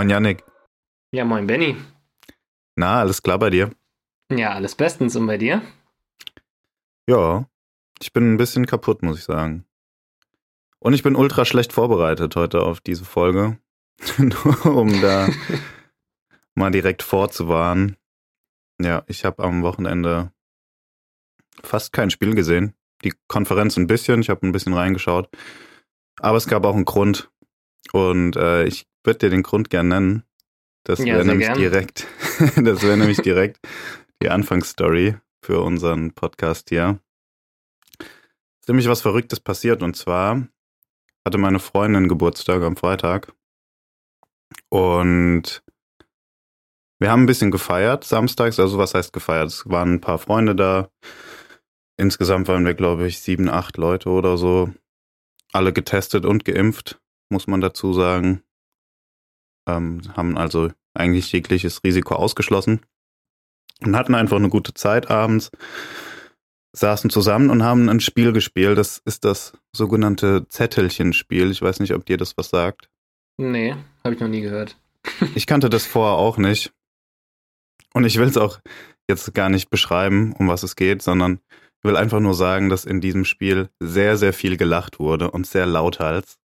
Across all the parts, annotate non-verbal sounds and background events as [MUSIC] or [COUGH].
Moin Yannick. Ja, moin Benny. Na, alles klar bei dir? Ja, alles bestens. Und bei dir? Ja, ich bin ein bisschen kaputt, muss ich sagen. Und ich bin ultra schlecht vorbereitet heute auf diese Folge. [LAUGHS] Nur um da [LAUGHS] mal direkt vorzuwarnen. Ja, ich habe am Wochenende fast kein Spiel gesehen. Die Konferenz ein bisschen, ich habe ein bisschen reingeschaut. Aber es gab auch einen Grund. Und äh, ich würde dir den Grund gern nennen. Das Ja, wäre nämlich gern. direkt, [LAUGHS] das wäre nämlich direkt die Anfangsstory für unseren Podcast hier. ist nämlich was Verrücktes passiert und zwar hatte meine Freundin Geburtstag am Freitag und wir haben ein bisschen gefeiert samstags, also was heißt gefeiert? Es waren ein paar Freunde da. Insgesamt waren wir, glaube ich, sieben, acht Leute oder so. Alle getestet und geimpft, muss man dazu sagen. Ähm, haben also eigentlich jegliches Risiko ausgeschlossen und hatten einfach eine gute Zeit abends, saßen zusammen und haben ein Spiel gespielt. Das ist das sogenannte Zettelchenspiel. Ich weiß nicht, ob dir das was sagt. Nee, habe ich noch nie gehört. [LAUGHS] Ich kannte das vorher auch nicht. Und ich will es auch jetzt gar nicht beschreiben, um was es geht, sondern will einfach nur sagen, dass in diesem Spiel sehr, sehr viel gelacht wurde und sehr lauthals.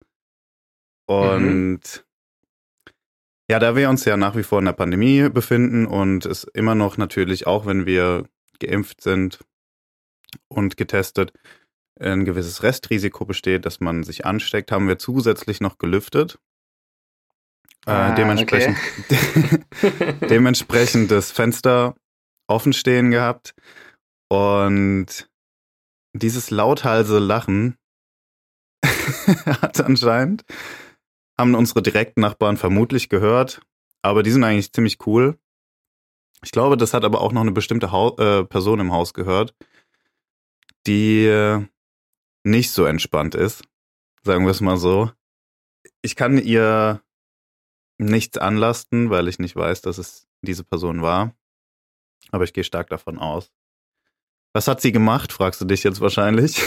Und ja, da wir uns ja nach wie vor in der Pandemie befinden und es immer noch natürlich, auch wenn wir geimpft sind und getestet, ein gewisses Restrisiko besteht, dass man sich ansteckt, haben wir zusätzlich noch gelüftet. Ah, äh, dementsprechend, [LAUGHS] [LAUGHS] dementsprechend das Fenster offen stehen gehabt und dieses lauthalse Lachen [LAUGHS] hat anscheinend haben unsere direkten Nachbarn vermutlich gehört, aber die sind eigentlich ziemlich cool. Ich glaube, das hat aber auch noch eine bestimmte Hau äh, Person im Haus gehört, die äh, nicht so entspannt ist, sagen wir es mal so. Ich kann ihr nichts anlasten, weil ich nicht weiß, dass es diese Person war. Aber ich gehe stark davon aus. Was hat sie gemacht, fragst du dich jetzt wahrscheinlich.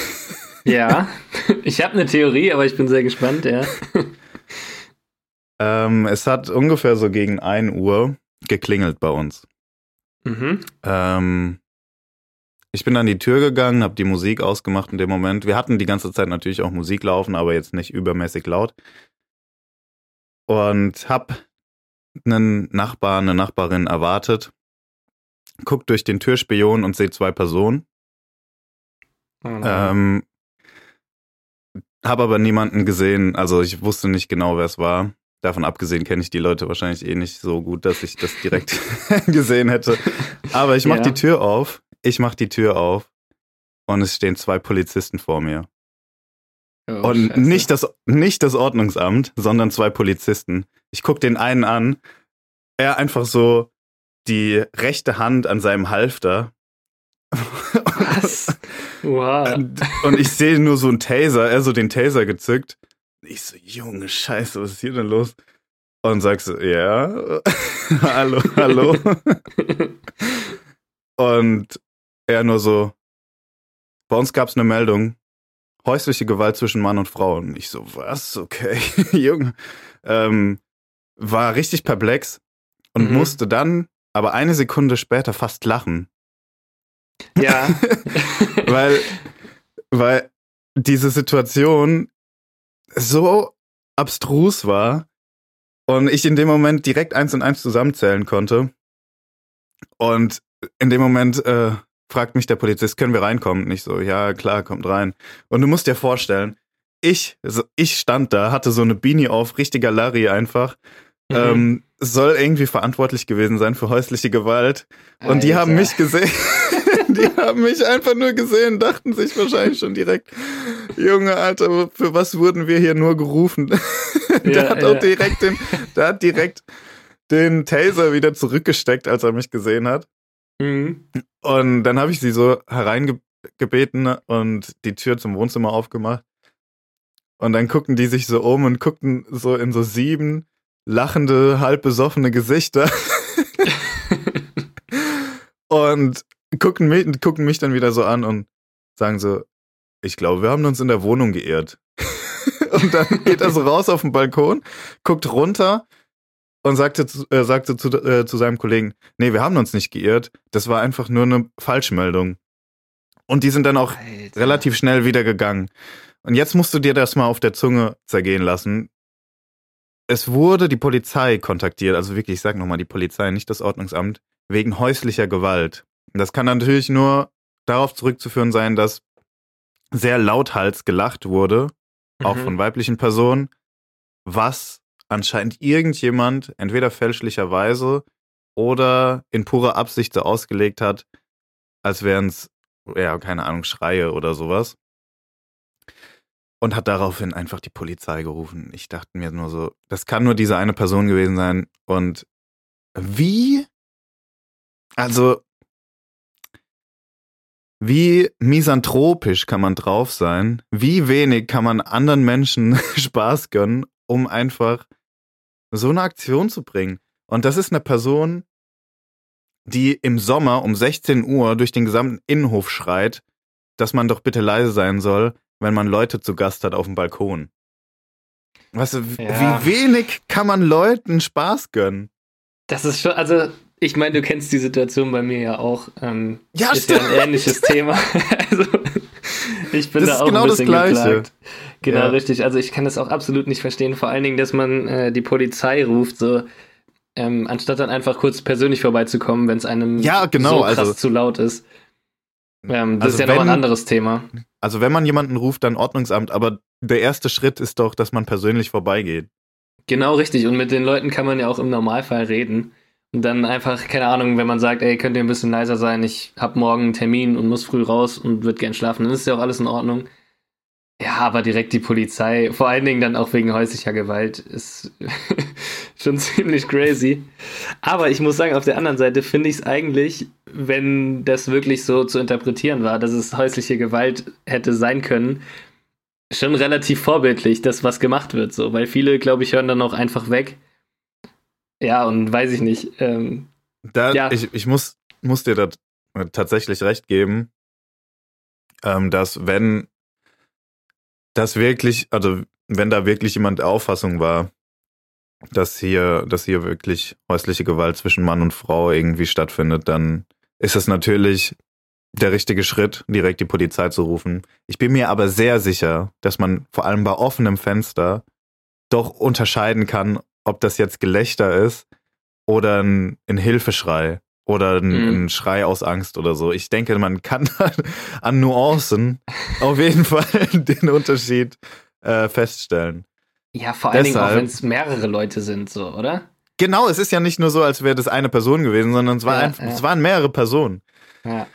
ja, [LAUGHS] ich habe eine Theorie, aber ich bin sehr gespannt, ja. Ähm, es hat ungefähr so gegen 1 Uhr geklingelt bei uns. Mhm. Ähm, ich bin an die Tür gegangen, habe die Musik ausgemacht in dem Moment. Wir hatten die ganze Zeit natürlich auch Musik laufen, aber jetzt nicht übermäßig laut. Und hab einen Nachbar, eine Nachbarin erwartet. Guck durch den Türspion und sehe zwei Personen. Oh. Ähm, habe aber niemanden gesehen, also ich wusste nicht genau, wer es war. Davon abgesehen kenne ich die Leute wahrscheinlich eh nicht so gut, dass ich das direkt [LAUGHS] gesehen hätte. Aber ich mach Ja. die Tür auf, ich mach die Tür auf und es stehen zwei Polizisten vor mir. Oh, und Scheiße. nicht das, nicht das Ordnungsamt, sondern zwei Polizisten. Ich guck den einen an, er einfach so die rechte Hand an seinem Halfter. Was? [LAUGHS] Wow. Und, und ich sehe nur so einen Taser, er so den Taser gezückt. Ich so, Junge Scheiße, was ist hier denn los? Und sag so, ja, [LAUGHS] hallo, hallo. Und er nur so, bei uns gab es eine Meldung, häusliche Gewalt zwischen Mann und Frau. Und ich so, was? Okay, [LAUGHS] Junge. Ähm, war richtig perplex und Mhm. musste dann aber eine Sekunde später fast lachen ja. [LAUGHS] weil, weil diese Situation so abstrus war und ich in dem Moment direkt eins und eins zusammenzählen konnte. Und in dem Moment äh, fragt mich der Polizist, können wir reinkommen? Und ich so, ja, klar, kommt rein. Und du musst dir vorstellen, ich, so, ich stand da, hatte so eine Beanie auf, richtiger Larry einfach. Mhm. Ähm, soll irgendwie verantwortlich gewesen sein für häusliche Gewalt. Und die haben Alter. mich gesehen. [LAUGHS] die haben mich einfach nur gesehen, dachten sich wahrscheinlich schon direkt, Junge, Alter, für was wurden wir hier nur gerufen? [LAUGHS] der Ja, hat auch ja. direkt den, der hat direkt den Taser wieder zurückgesteckt, als er mich gesehen hat. Mhm. Und dann habe ich sie so hereingebeten und die Tür zum Wohnzimmer aufgemacht. Und dann guckten die sich so um und guckten so in so sieben lachende, halb besoffene Gesichter. [LAUGHS] und gucken mich, gucken mich dann wieder so an und sagen so, ich glaube, wir haben uns in der Wohnung geirrt. [LAUGHS] und dann geht er so raus auf den Balkon, guckt runter und sagte, zu- äh, sagte zu, äh, zu seinem Kollegen, nee, wir haben uns nicht geirrt, das war einfach nur eine Falschmeldung. Und die sind dann auch Alter. relativ schnell wieder gegangen. Und jetzt musst du dir das mal auf der Zunge zergehen lassen. Es wurde die Polizei kontaktiert, also wirklich, ich sag nochmal die Polizei, nicht das Ordnungsamt, wegen häuslicher Gewalt. Und das kann natürlich nur darauf zurückzuführen sein, dass sehr lauthals gelacht wurde, auch Mhm. von weiblichen Personen, was anscheinend irgendjemand entweder fälschlicherweise oder in purer Absicht so ausgelegt hat, als wären es, ja, keine Ahnung, Schreie oder sowas. Und hat daraufhin einfach die Polizei gerufen. Ich dachte mir nur so, das kann nur diese eine Person gewesen sein. Und wie? Also, wie misanthropisch kann man drauf sein? Wie wenig kann man anderen Menschen [LAUGHS] Spaß gönnen, um einfach so eine Aktion zu bringen? Und das ist eine Person, die im Sommer um 16 Uhr durch den gesamten Innenhof schreit, dass man doch bitte leise sein soll, wenn man Leute zu Gast hat auf dem Balkon. Weißt du, Ja. wie wenig kann man Leuten Spaß gönnen? Das ist schon, also ich meine, du kennst die Situation bei mir ja auch. Ähm, Ja, ist ja ein stimmt. ähnliches Thema. [LAUGHS] also ich bin Das da auch genau ein das bisschen Gleiche. geplagt. Genau, Ja. richtig. Also ich kann das auch absolut nicht verstehen. Vor allen Dingen, dass man äh, die Polizei ruft, so ähm, anstatt dann einfach kurz persönlich vorbeizukommen, wenn es einem Ja, genau, so krass also- zu laut ist. Ähm, das Also ist ja noch ein wenn- anderes Thema. Also wenn man jemanden ruft, dann Ordnungsamt, aber der erste Schritt ist doch, dass man persönlich vorbeigeht. Genau richtig. Und mit den Leuten kann man ja auch im Normalfall reden. Dann einfach, keine Ahnung, wenn man sagt, ey, könnt ihr ein bisschen leiser sein, ich hab morgen einen Termin und muss früh raus und würde gern schlafen, dann ist ja auch alles in Ordnung. Ja, aber direkt die Polizei, vor allen Dingen dann auch wegen häuslicher Gewalt, ist [LAUGHS] schon ziemlich crazy. Aber ich muss sagen, auf der anderen Seite finde ich es eigentlich, wenn das wirklich so zu interpretieren war, dass es häusliche Gewalt hätte sein können, schon relativ vorbildlich, dass was gemacht wird, so, weil viele, glaube ich, hören dann auch einfach weg. Ja, und weiß ich nicht. Ähm, Da, Ja. ich, ich muss, muss dir da tatsächlich recht geben, ähm, dass wenn das wirklich, also wenn da wirklich jemand der Auffassung war, dass hier, dass hier wirklich häusliche Gewalt zwischen Mann und Frau irgendwie stattfindet, dann ist es natürlich der richtige Schritt, direkt die Polizei zu rufen. Ich bin mir aber sehr sicher, dass man vor allem bei offenem Fenster doch unterscheiden kann, ob das jetzt Gelächter ist oder ein, ein Hilfeschrei oder ein, Mhm. ein Schrei aus Angst oder so. Ich denke, man kann [LAUGHS] an Nuancen auf jeden [LAUGHS] Fall den Unterschied äh, feststellen. ja, vor allen Dingen auch, Deshalb- wenn es mehrere Leute sind, so, oder? Genau, es ist ja nicht nur so, als wäre das eine Person gewesen, sondern es, war Ja, einfach, ja. es waren mehrere Personen. Ja.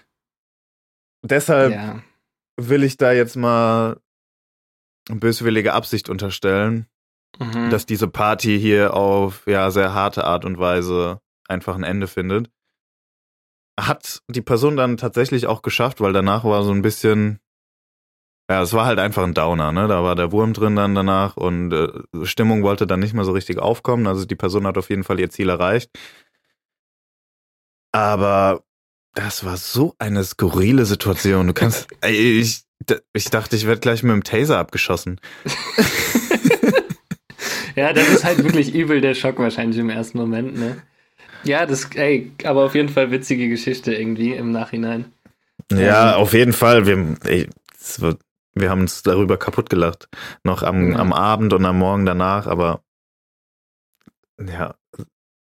Deshalb will ich da jetzt mal eine böswillige Absicht unterstellen, Mhm. dass diese Party hier auf ja sehr harte Art und Weise einfach ein Ende findet. Hat die Person dann tatsächlich auch geschafft, weil danach war so ein bisschen, ja, es war halt einfach ein Downer, ne? Da war der Wurm drin dann danach und äh, Stimmung wollte dann nicht mehr so richtig aufkommen. Also die Person hat auf jeden Fall ihr Ziel erreicht. Aber das war so eine skurrile Situation. Du kannst, [LAUGHS] ey, ich, ich dachte, ich werde gleich mit dem Taser abgeschossen. [LAUGHS] ja, das ist halt wirklich übel der Schock wahrscheinlich im ersten Moment, ne? Ja, das, ey, aber auf jeden Fall witzige Geschichte irgendwie im Nachhinein. Ja, auf jeden Fall. Wir, ey, wird, wir haben uns darüber kaputt gelacht. Noch am, Ja. am Abend und am Morgen danach, aber ja,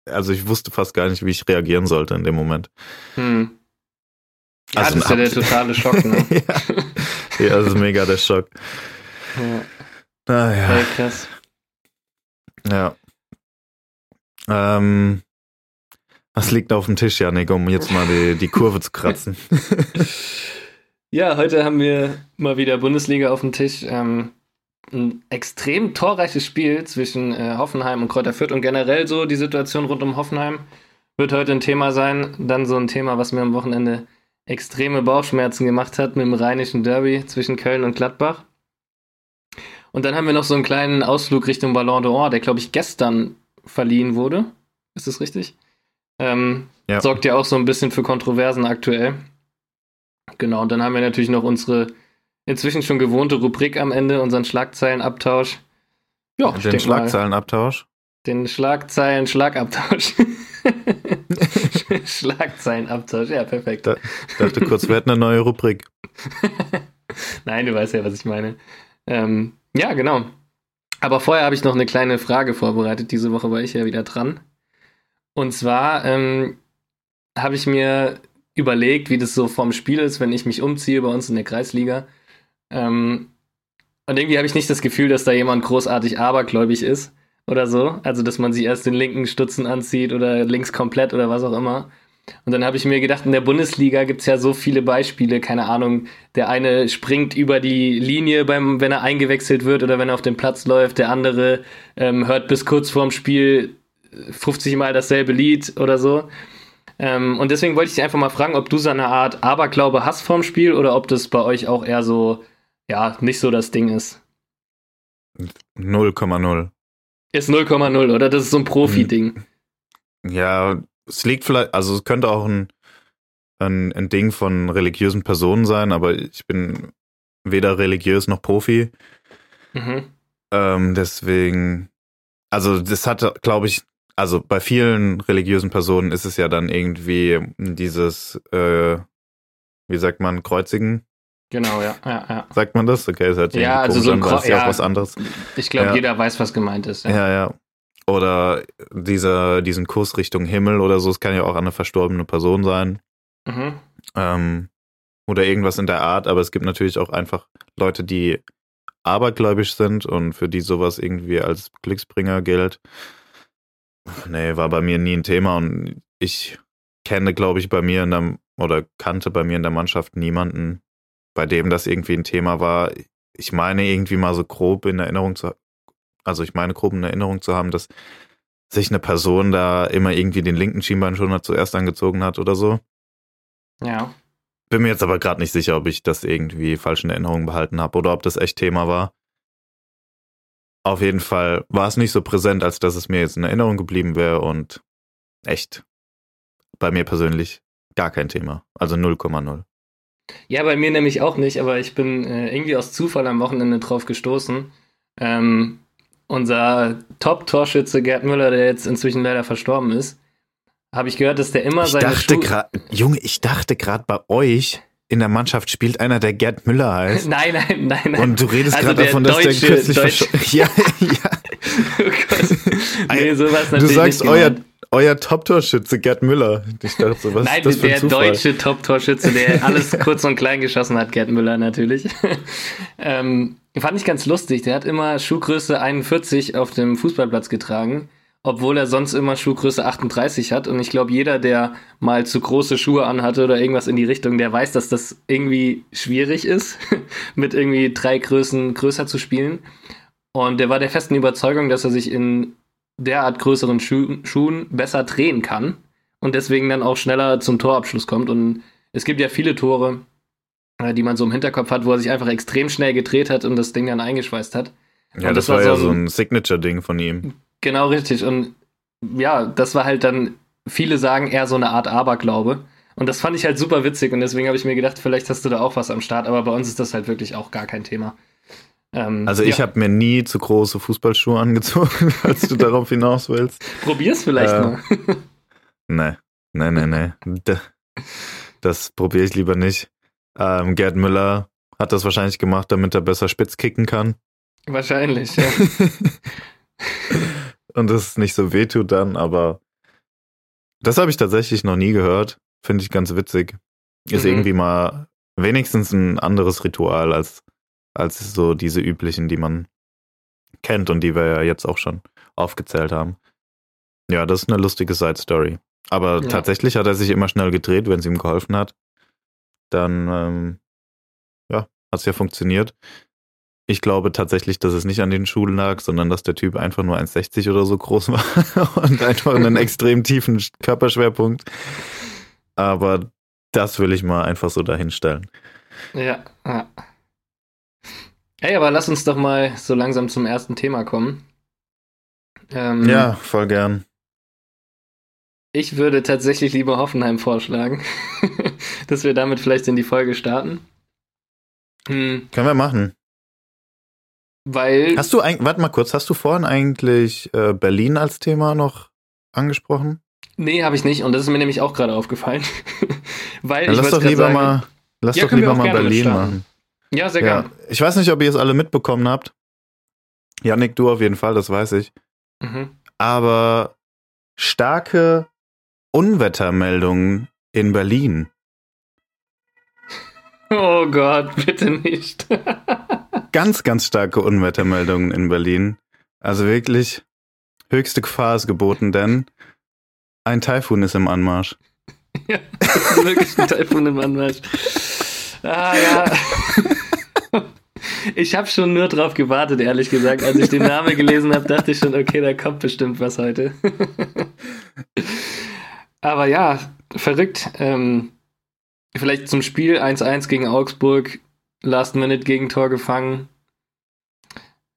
also ich wusste fast gar nicht, wie ich reagieren sollte in dem Moment. Hm. Ja, Also das ist ja der totale Schock, ne? [LAUGHS] ja. ja, das ist mega der Schock. ja. Naja, Ey, krass. Ja. Ähm, was liegt auf dem Tisch, Janik, um jetzt mal die, die Kurve zu kratzen? [LAUGHS] Ja, heute haben wir mal wieder Bundesliga auf dem Tisch. Ähm, ein extrem torreiches Spiel zwischen äh, Hoffenheim und Kräuter Fürth und generell so die Situation rund um Hoffenheim wird heute ein Thema sein. Dann so ein Thema, was mir am Wochenende extreme Bauchschmerzen gemacht hat mit dem rheinischen Derby zwischen Köln und Gladbach. Und dann haben wir noch so einen kleinen Ausflug Richtung Ballon d'Or, der glaube ich gestern verliehen wurde. Ist das richtig? Ähm, Ja. Sorgt ja auch so ein bisschen für Kontroversen aktuell. Genau, und dann haben wir natürlich noch unsere inzwischen schon gewohnte Rubrik am Ende, unseren Schlagzeilenabtausch. Ja, Den Schlagzeilenabtausch. Den Schlagzeilen-Schlagabtausch. [LAUGHS] Schlagzeilenabtausch, ja, perfekt. Da, dachte kurz, wir hätten eine neue Rubrik. [LAUGHS] Nein, du weißt ja, was ich meine. Ähm, ja, genau. Aber vorher habe ich noch eine kleine Frage vorbereitet. Diese Woche war ich ja wieder dran. Und zwar ähm, habe ich mir überlegt, wie das so vom Spiel ist, wenn ich mich umziehe bei uns in der Kreisliga. Ähm, und irgendwie habe ich nicht das Gefühl, dass da jemand großartig abergläubig ist oder so. Also, dass man sich erst den linken Stutzen anzieht oder links komplett oder was auch immer. Und dann habe ich mir gedacht, in der Bundesliga gibt es ja so viele Beispiele, keine Ahnung, der eine springt über die Linie, beim, wenn er eingewechselt wird oder wenn er auf den Platz läuft, der andere ähm, hört bis kurz vorm Spiel 50 Mal dasselbe Lied oder so. Ähm, und deswegen wollte ich dich einfach mal fragen, ob du so eine Art Aberglaube hast vorm Spiel oder ob das bei euch auch eher so, ja, nicht so das Ding ist. 0,0. Ist 0,0, oder? Das ist so ein Profi-Ding. Ja, es liegt vielleicht, also es könnte auch ein, ein, ein Ding von religiösen Personen sein, aber ich bin weder religiös noch Profi. Mhm. Ähm, deswegen, also das hatte, glaube ich, also bei vielen religiösen Personen ist es ja dann irgendwie dieses, äh, wie sagt man, Kreuzigen. Genau, ja, ja, ja. Sagt man das? Okay, hört sich ja, also so ein Kreuz, ja, auch was anderes. Ich glaube, ja. jeder weiß, was gemeint ist. Ja, ja. Oder dieser, diesen Kurs Richtung Himmel oder so, es kann ja auch eine verstorbene Person sein. Mhm. Ähm, oder irgendwas in der Art, aber es gibt natürlich auch einfach Leute, die abergläubisch sind und für die sowas irgendwie als Glücksbringer gilt. Nee, war bei mir nie ein Thema und ich kenne, glaube ich, bei mir in der, oder kannte bei mir in der Mannschaft niemanden, bei dem das irgendwie ein Thema war. Ich meine irgendwie mal so grob in Erinnerung zu, also ich meine grob in Erinnerung zu haben, dass sich eine Person da immer irgendwie den linken Schienbeinschoner zuerst angezogen hat oder so. Ja. Bin mir jetzt aber gerade nicht sicher, ob ich das irgendwie falsch in Erinnerung behalten habe oder ob das echt Thema war. Auf jeden Fall war es nicht so präsent, als dass es mir jetzt in Erinnerung geblieben wäre und echt bei mir persönlich gar kein Thema. Also 0,0. Ja, bei mir nämlich auch nicht, aber ich bin äh, irgendwie aus Zufall am Wochenende drauf gestoßen. Ähm, unser Top-Torschütze Gerd Müller, der jetzt inzwischen leider verstorben ist, habe ich gehört, dass der immer ich seine dachte grad, Junge, ich dachte gerade bei euch in der Mannschaft spielt einer, der Gerd Müller heißt. [LAUGHS] Nein, nein, nein, nein. Und du redest also gerade davon, dass Deutsche, der kürzlich Deutsch [LAUGHS] Ja, ja. [LAUGHS] oh Gott. Nee, sowas Du natürlich sagst nicht euer. Euer Top-Torschütze Gerd Müller. Ich dachte so, was Nein, ist das der deutsche Top-Torschütze, der [LAUGHS] alles kurz und klein geschossen hat, Gerd Müller natürlich. [LAUGHS] ähm, fand ich ganz lustig. Der hat immer Schuhgröße 41 auf dem Fußballplatz getragen, obwohl er sonst immer Schuhgröße 38 hat. Und ich glaube, jeder, der mal zu große Schuhe anhatte oder irgendwas in die Richtung, der weiß, dass das irgendwie schwierig ist, [LAUGHS] mit irgendwie drei Größen größer zu spielen. Und der war der festen Überzeugung, dass er sich in derart größeren Schu Schuhen besser drehen kann und deswegen dann auch schneller zum Torabschluss kommt. Und es gibt ja viele Tore, äh, die man so im Hinterkopf hat, wo er sich einfach extrem schnell gedreht hat und das Ding dann eingeschweißt hat. Ja, das, das war war ja so ein Signature-Ding von ihm. Genau richtig. Und ja, das war halt dann, viele sagen eher so eine Art Aberglaube. Und das fand ich halt super witzig und deswegen habe ich mir gedacht, vielleicht hast du da auch was am Start, aber bei uns ist das halt wirklich auch gar kein Thema. Ähm, Also ich ja, habe mir nie zu große Fußballschuhe [LAUGHS] angezogen, als du darauf hinaus willst. Probier's vielleicht äh, mal. [LAUGHS] Nee, nee, nee, nee. Das probiere ich lieber nicht. Ähm, Gerd Müller hat das wahrscheinlich gemacht, damit er besser spitz kicken kann. Wahrscheinlich, ja. [LAUGHS] Und das nicht so wehtut dann, aber das habe ich tatsächlich noch nie gehört. Finde ich ganz witzig. Ist Mhm. irgendwie mal wenigstens ein anderes Ritual als, als so diese üblichen, die man kennt und die wir ja jetzt auch schon aufgezählt haben. Ja, das ist eine lustige Side-Story. Aber Ja. tatsächlich hat er sich immer schnell gedreht, wenn es ihm geholfen hat. Dann, ähm, ja, hat es ja funktioniert. Ich glaube tatsächlich, dass es nicht an den Schulen lag, sondern dass der Typ einfach nur 1,60 oder so groß war [LAUGHS] und einfach einen [LAUGHS] extrem tiefen Körperschwerpunkt. Aber das will ich mal einfach so dahinstellen. Ja, ja. Hey, aber lass uns doch mal so langsam zum ersten Thema kommen. Ähm, Ja, voll gern. Ich würde tatsächlich lieber Hoffenheim vorschlagen, [LAUGHS] dass wir damit vielleicht in die Folge starten. Hm, Können wir machen. Weil. Hast du eigentlich, warte mal kurz, hast du vorhin eigentlich äh, Berlin als Thema noch angesprochen? Nee, habe ich nicht. Und das ist mir nämlich auch gerade aufgefallen. [LAUGHS] Weil Dann ich lass doch lieber sagen, mal, lass Ja, doch lieber mal Berlin machen. Ja, sehr Ja. gern. Ich weiß nicht, ob ihr es alle mitbekommen habt. Janik, du auf jeden Fall, das weiß ich. Mhm. Aber starke Unwettermeldungen in Berlin. Oh Gott, bitte nicht. [LAUGHS] Ganz, ganz starke Unwettermeldungen in Berlin. Also wirklich höchste Gefahr ist geboten, denn ein Taifun ist im Anmarsch. ja, [LAUGHS] wirklich ein Taifun im Anmarsch. Ah ja. [LAUGHS] Ich habe schon nur drauf gewartet, ehrlich gesagt. Als ich den Namen gelesen habe, dachte ich schon, okay, da kommt bestimmt was heute. [LAUGHS] Aber ja, verrückt. Ähm, vielleicht zum Spiel 1-1 gegen Augsburg, Last-Minute-Gegentor gefangen.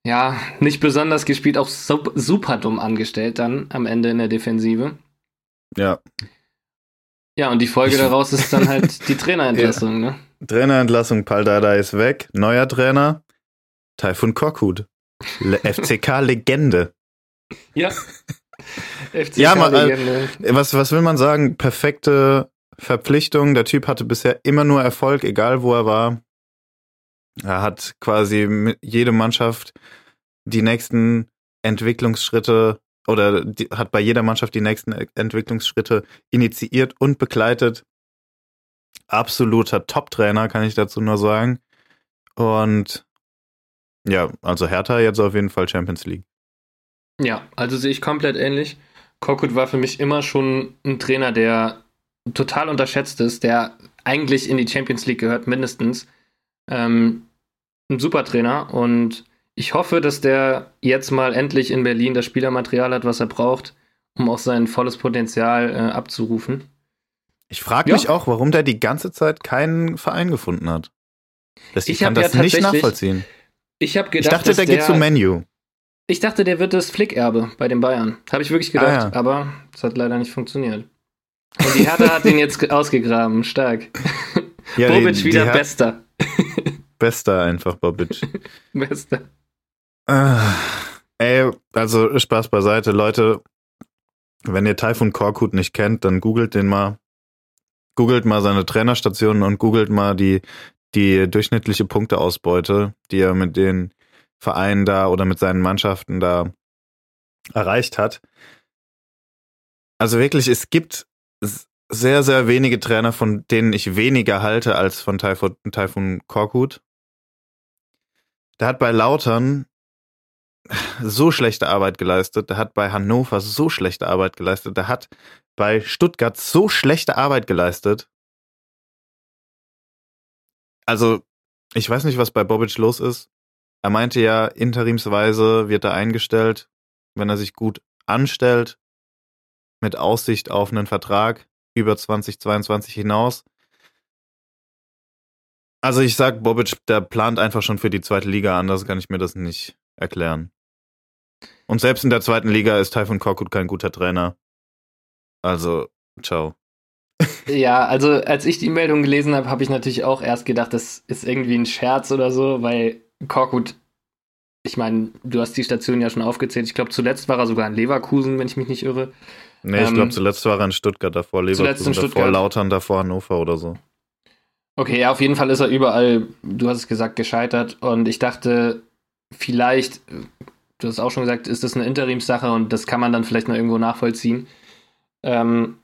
Ja, nicht besonders gespielt, auch sup- super dumm angestellt dann am Ende in der Defensive. Ja. Ja, und die Folge [LAUGHS] daraus ist dann halt die Trainerentlassung, ne? Trainerentlassung, Paldada ist weg. Neuer Trainer, Taifun Korkut. Le [LAUGHS] FCK-Legende. Ja. [LAUGHS] FCK Ja, mal, äh. Was, was will man sagen? Perfekte Verpflichtung. Der Typ hatte bisher immer nur Erfolg, egal wo er war. Er hat quasi mit jede Mannschaft die nächsten Entwicklungsschritte oder die, hat bei jeder Mannschaft die nächsten Entwicklungsschritte initiiert und begleitet. Absoluter Top-Trainer, kann ich dazu nur sagen. Und ja, also Hertha jetzt auf jeden Fall Champions League. Ja, also sehe ich komplett ähnlich. Korkut war für mich immer schon ein Trainer, der total unterschätzt ist, der eigentlich in die Champions League gehört, mindestens. Ähm, ein super Trainer und ich hoffe, dass der jetzt mal endlich in Berlin das Spielermaterial hat, was er braucht, um auch sein volles Potenzial äh, abzurufen. Ich frage Ja. mich auch, warum der die ganze Zeit keinen Verein gefunden hat. Das, ich Ich kann hab ja das nicht nachvollziehen. Ich habe Ich gedacht, dachte, dass der geht zu Menu. Ich dachte, der wird das Flickerbe bei den Bayern. Habe ich wirklich gedacht, Ah, ja. aber es hat leider nicht funktioniert. Und die Hertha hat ihn jetzt ge- [LAUGHS] ausgegraben, stark. [LAUGHS] Ja, Bobic wieder Her- bester. [LAUGHS] Bester einfach, Bobic. Bester. Ah, Ey, also Spaß beiseite, Leute. Wenn ihr Taifun Korkut nicht kennt, dann googelt den mal. Googelt mal seine Trainerstationen und googelt mal die, die durchschnittliche Punkteausbeute, die er mit den Vereinen da oder mit seinen Mannschaften da erreicht hat. Also wirklich, es gibt sehr, sehr wenige Trainer, von denen ich weniger halte als von Taifun, Taifun Korkut. Der hat bei Lautern so schlechte Arbeit geleistet. Der hat bei Hannover so schlechte Arbeit geleistet. Der hat bei Stuttgart so schlechte Arbeit geleistet. Also, ich weiß nicht, was bei Bobic los ist. Er meinte ja, interimsweise wird er eingestellt, wenn er sich gut anstellt, mit Aussicht auf einen Vertrag über 2022 hinaus. Also ich sag, Bobic, der plant einfach schon für die zweite Liga, anders kann ich mir das nicht erklären. Und selbst in der zweiten Liga ist Taifun Korkut kein guter Trainer. Also, ciao. Ja, also als ich die Meldung gelesen habe, habe ich natürlich auch erst gedacht, das ist irgendwie ein Scherz oder so, weil Korkut, ich meine, du hast die Station ja schon aufgezählt. Ich glaube, zuletzt war er sogar in Leverkusen, wenn ich mich nicht irre. Nee, ich Ähm, glaube, zuletzt war er in Stuttgart, davor zuletzt Leverkusen, in davor Stuttgart. Lautern, davor Hannover oder so. Okay, ja, auf jeden Fall ist er überall, du hast es gesagt, gescheitert. Und ich dachte, vielleicht, du hast auch schon gesagt, ist das eine Interimssache und das kann man dann vielleicht noch irgendwo nachvollziehen. Ähm,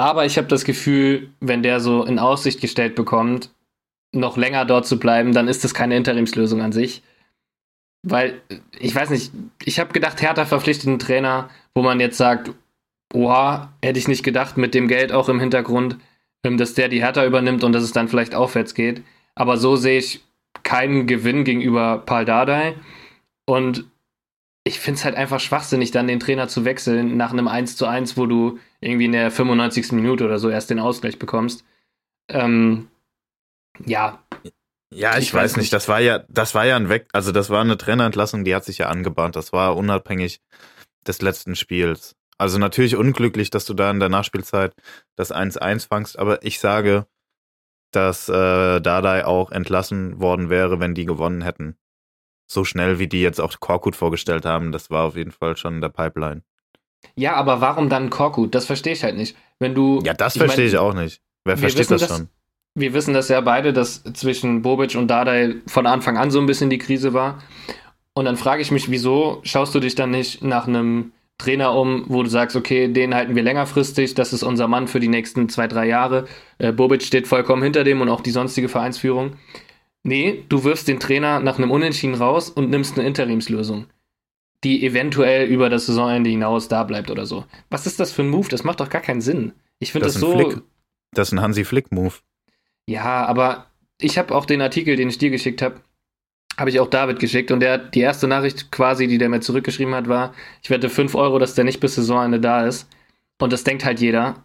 aber ich habe das Gefühl, wenn der so in Aussicht gestellt bekommt, noch länger dort zu bleiben, dann ist das keine Interimslösung an sich. Weil, ich weiß nicht, ich habe gedacht, Hertha verpflichtet einen Trainer, wo man jetzt sagt, oha, hätte ich nicht gedacht, mit dem Geld auch im Hintergrund, ähm, dass der die Hertha übernimmt und dass es dann vielleicht aufwärts geht. Aber so sehe ich keinen Gewinn gegenüber Paul Dardai. Und ich finde es halt einfach schwachsinnig, dann den Trainer zu wechseln nach einem 1 zu 1, wo du irgendwie in der 95. Minute oder so erst den Ausgleich bekommst. Ähm, ja, Ja, ich, Ich weiß nicht, nicht. das war ja, das war ja ein Weg, also das war eine Trainerentlassung, die hat sich ja angebahnt. Das war unabhängig des letzten Spiels. Also natürlich unglücklich, dass du da in der Nachspielzeit das 1-1 fangst, aber ich sage, dass äh, Dardai auch entlassen worden wäre, wenn die gewonnen hätten. So schnell, wie die jetzt auch Korkut vorgestellt haben, das war auf jeden Fall schon in der Pipeline. Ja, aber warum dann Korkut? Das verstehe ich halt nicht. Wenn du. Ja, das verstehe ich, auch nicht. Wer versteht das schon? wir wissen das ja beide, dass zwischen Bobic und Dardai von Anfang an so ein bisschen die Krise war. Und dann frage ich mich, wieso schaust du dich dann nicht nach einem Trainer um, wo du sagst, okay, den halten wir längerfristig, das ist unser Mann für die nächsten zwei, drei Jahre. Äh, Bobic steht vollkommen hinter dem und auch die sonstige Vereinsführung. Nee, du wirfst den Trainer nach einem Unentschieden raus und nimmst eine Interimslösung, die eventuell über das Saisonende hinaus da bleibt oder so. Was ist das für ein Move? Das macht doch gar keinen Sinn. Ich finde das, das so. Flick. Das ist ein Hansi Flick-Move. Ja, aber ich habe auch den Artikel, den ich dir geschickt habe, habe ich auch David geschickt und der die erste Nachricht quasi, die der mir zurückgeschrieben hat, war, ich wette 5 Euro, dass der nicht bis Saisonende da ist. Und das denkt halt jeder.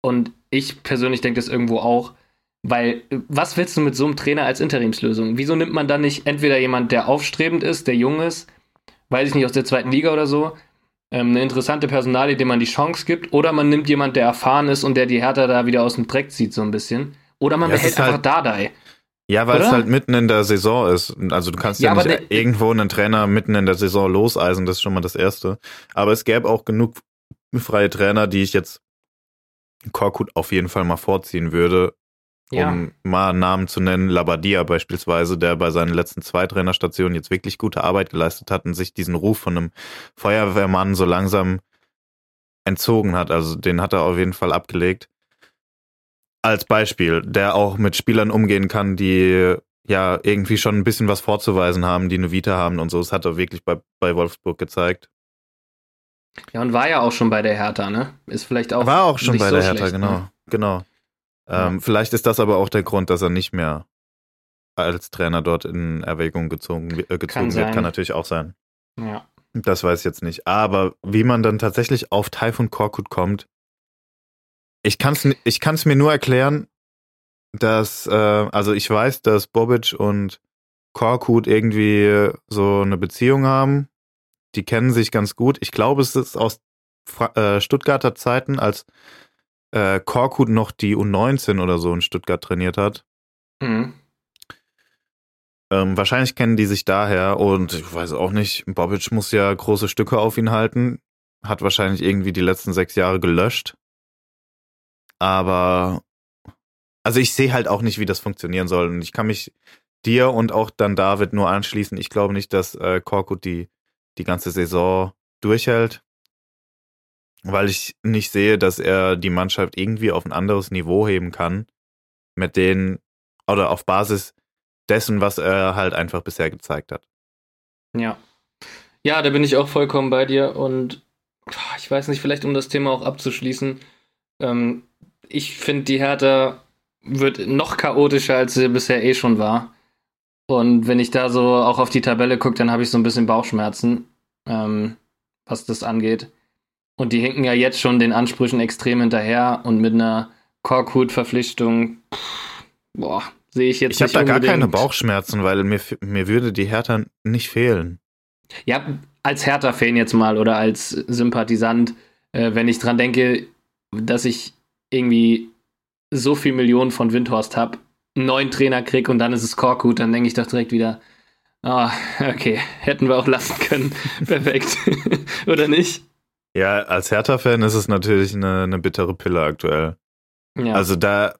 Und ich persönlich denke das irgendwo auch. Weil, was willst du mit so einem Trainer als Interimslösung? Wieso nimmt man dann nicht entweder jemand, der aufstrebend ist, der jung ist, weiß ich nicht, aus der zweiten Liga oder so, ähm, eine interessante Personalie, dem man die Chance gibt, oder man nimmt jemand, der erfahren ist und der die Hertha da wieder aus dem Dreck zieht, so ein bisschen. Oder man ja, behält einfach halt, Dardai. Ja, weil Oder? es halt mitten in der Saison ist. Also du kannst ja, ja nicht irgendwo einen Trainer mitten in der Saison loseisen, das ist schon mal das Erste. Aber es gäbe auch genug freie Trainer, die ich jetzt Korkut auf jeden Fall mal vorziehen würde, um ja. mal einen Namen zu nennen. Labadia beispielsweise, der bei seinen letzten zwei Trainerstationen jetzt wirklich gute Arbeit geleistet hat und sich diesen Ruf von einem Feuerwehrmann so langsam entzogen hat. Also den hat er auf jeden Fall abgelegt als Beispiel, der auch mit Spielern umgehen kann, die ja irgendwie schon ein bisschen was vorzuweisen haben, die eine Vita haben und so. Das hat er wirklich bei, bei Wolfsburg gezeigt. Ja, und war ja auch schon bei der Hertha, ne? Ist vielleicht auch. War auch schon bei so der Hertha, schlecht, genau. Ne? Genau. Ähm, Vielleicht ist das aber auch der Grund, dass er nicht mehr als Trainer dort in Erwägung gezogen, äh, gezogen kann wird. Kann natürlich auch sein. Ja. Das weiß ich jetzt nicht. Aber wie man dann tatsächlich auf Taifun Korkut kommt, ich kann es ich kann's mir nur erklären, dass, äh, also ich weiß, dass Bobic und Korkut irgendwie so eine Beziehung haben. Die kennen sich ganz gut. Ich glaube, es ist aus äh, Stuttgarter Zeiten, als äh, Korkut noch die U19 oder so in Stuttgart trainiert hat. Mhm. Ähm, wahrscheinlich kennen die sich daher und ich weiß auch nicht, Bobic muss ja große Stücke auf ihn halten. Hat wahrscheinlich irgendwie die letzten sechs Jahre gelöscht. Aber also ich sehe halt auch nicht, wie das funktionieren soll. Und ich kann mich dir und auch dann David nur anschließen. Ich glaube nicht, dass äh, Korkut die, die ganze Saison durchhält, weil ich nicht sehe, dass er die Mannschaft irgendwie auf ein anderes Niveau heben kann, mit denen oder auf Basis dessen, was er halt einfach bisher gezeigt hat. Ja. Ja, da bin ich auch vollkommen bei dir und ich weiß nicht, vielleicht um das Thema auch abzuschließen, ähm, ich finde, die Hertha wird noch chaotischer, als sie bisher eh schon war. Und wenn ich da so auch auf die Tabelle gucke, dann habe ich so ein bisschen Bauchschmerzen, ähm, was das angeht. Und die hinken ja jetzt schon den Ansprüchen extrem hinterher und mit einer Korkut-Verpflichtung, boah, sehe ich jetzt ich nicht. Ich habe da gar keine Bauchschmerzen, weil mir, mir würde die Hertha nicht fehlen. Ja, als Hertha-Fan jetzt mal oder als Sympathisant, äh, wenn ich dran denke, dass ich irgendwie so viel Millionen von Windhorst habe, einen neuen Trainer krieg und dann ist es Korkut, dann denke ich doch direkt wieder, ah, oh, okay, hätten wir auch lassen können. [LAUGHS] Perfekt. [LAUGHS] Oder nicht? Ja, als Hertha-Fan ist es natürlich eine, eine bittere Pille aktuell. Ja. Also da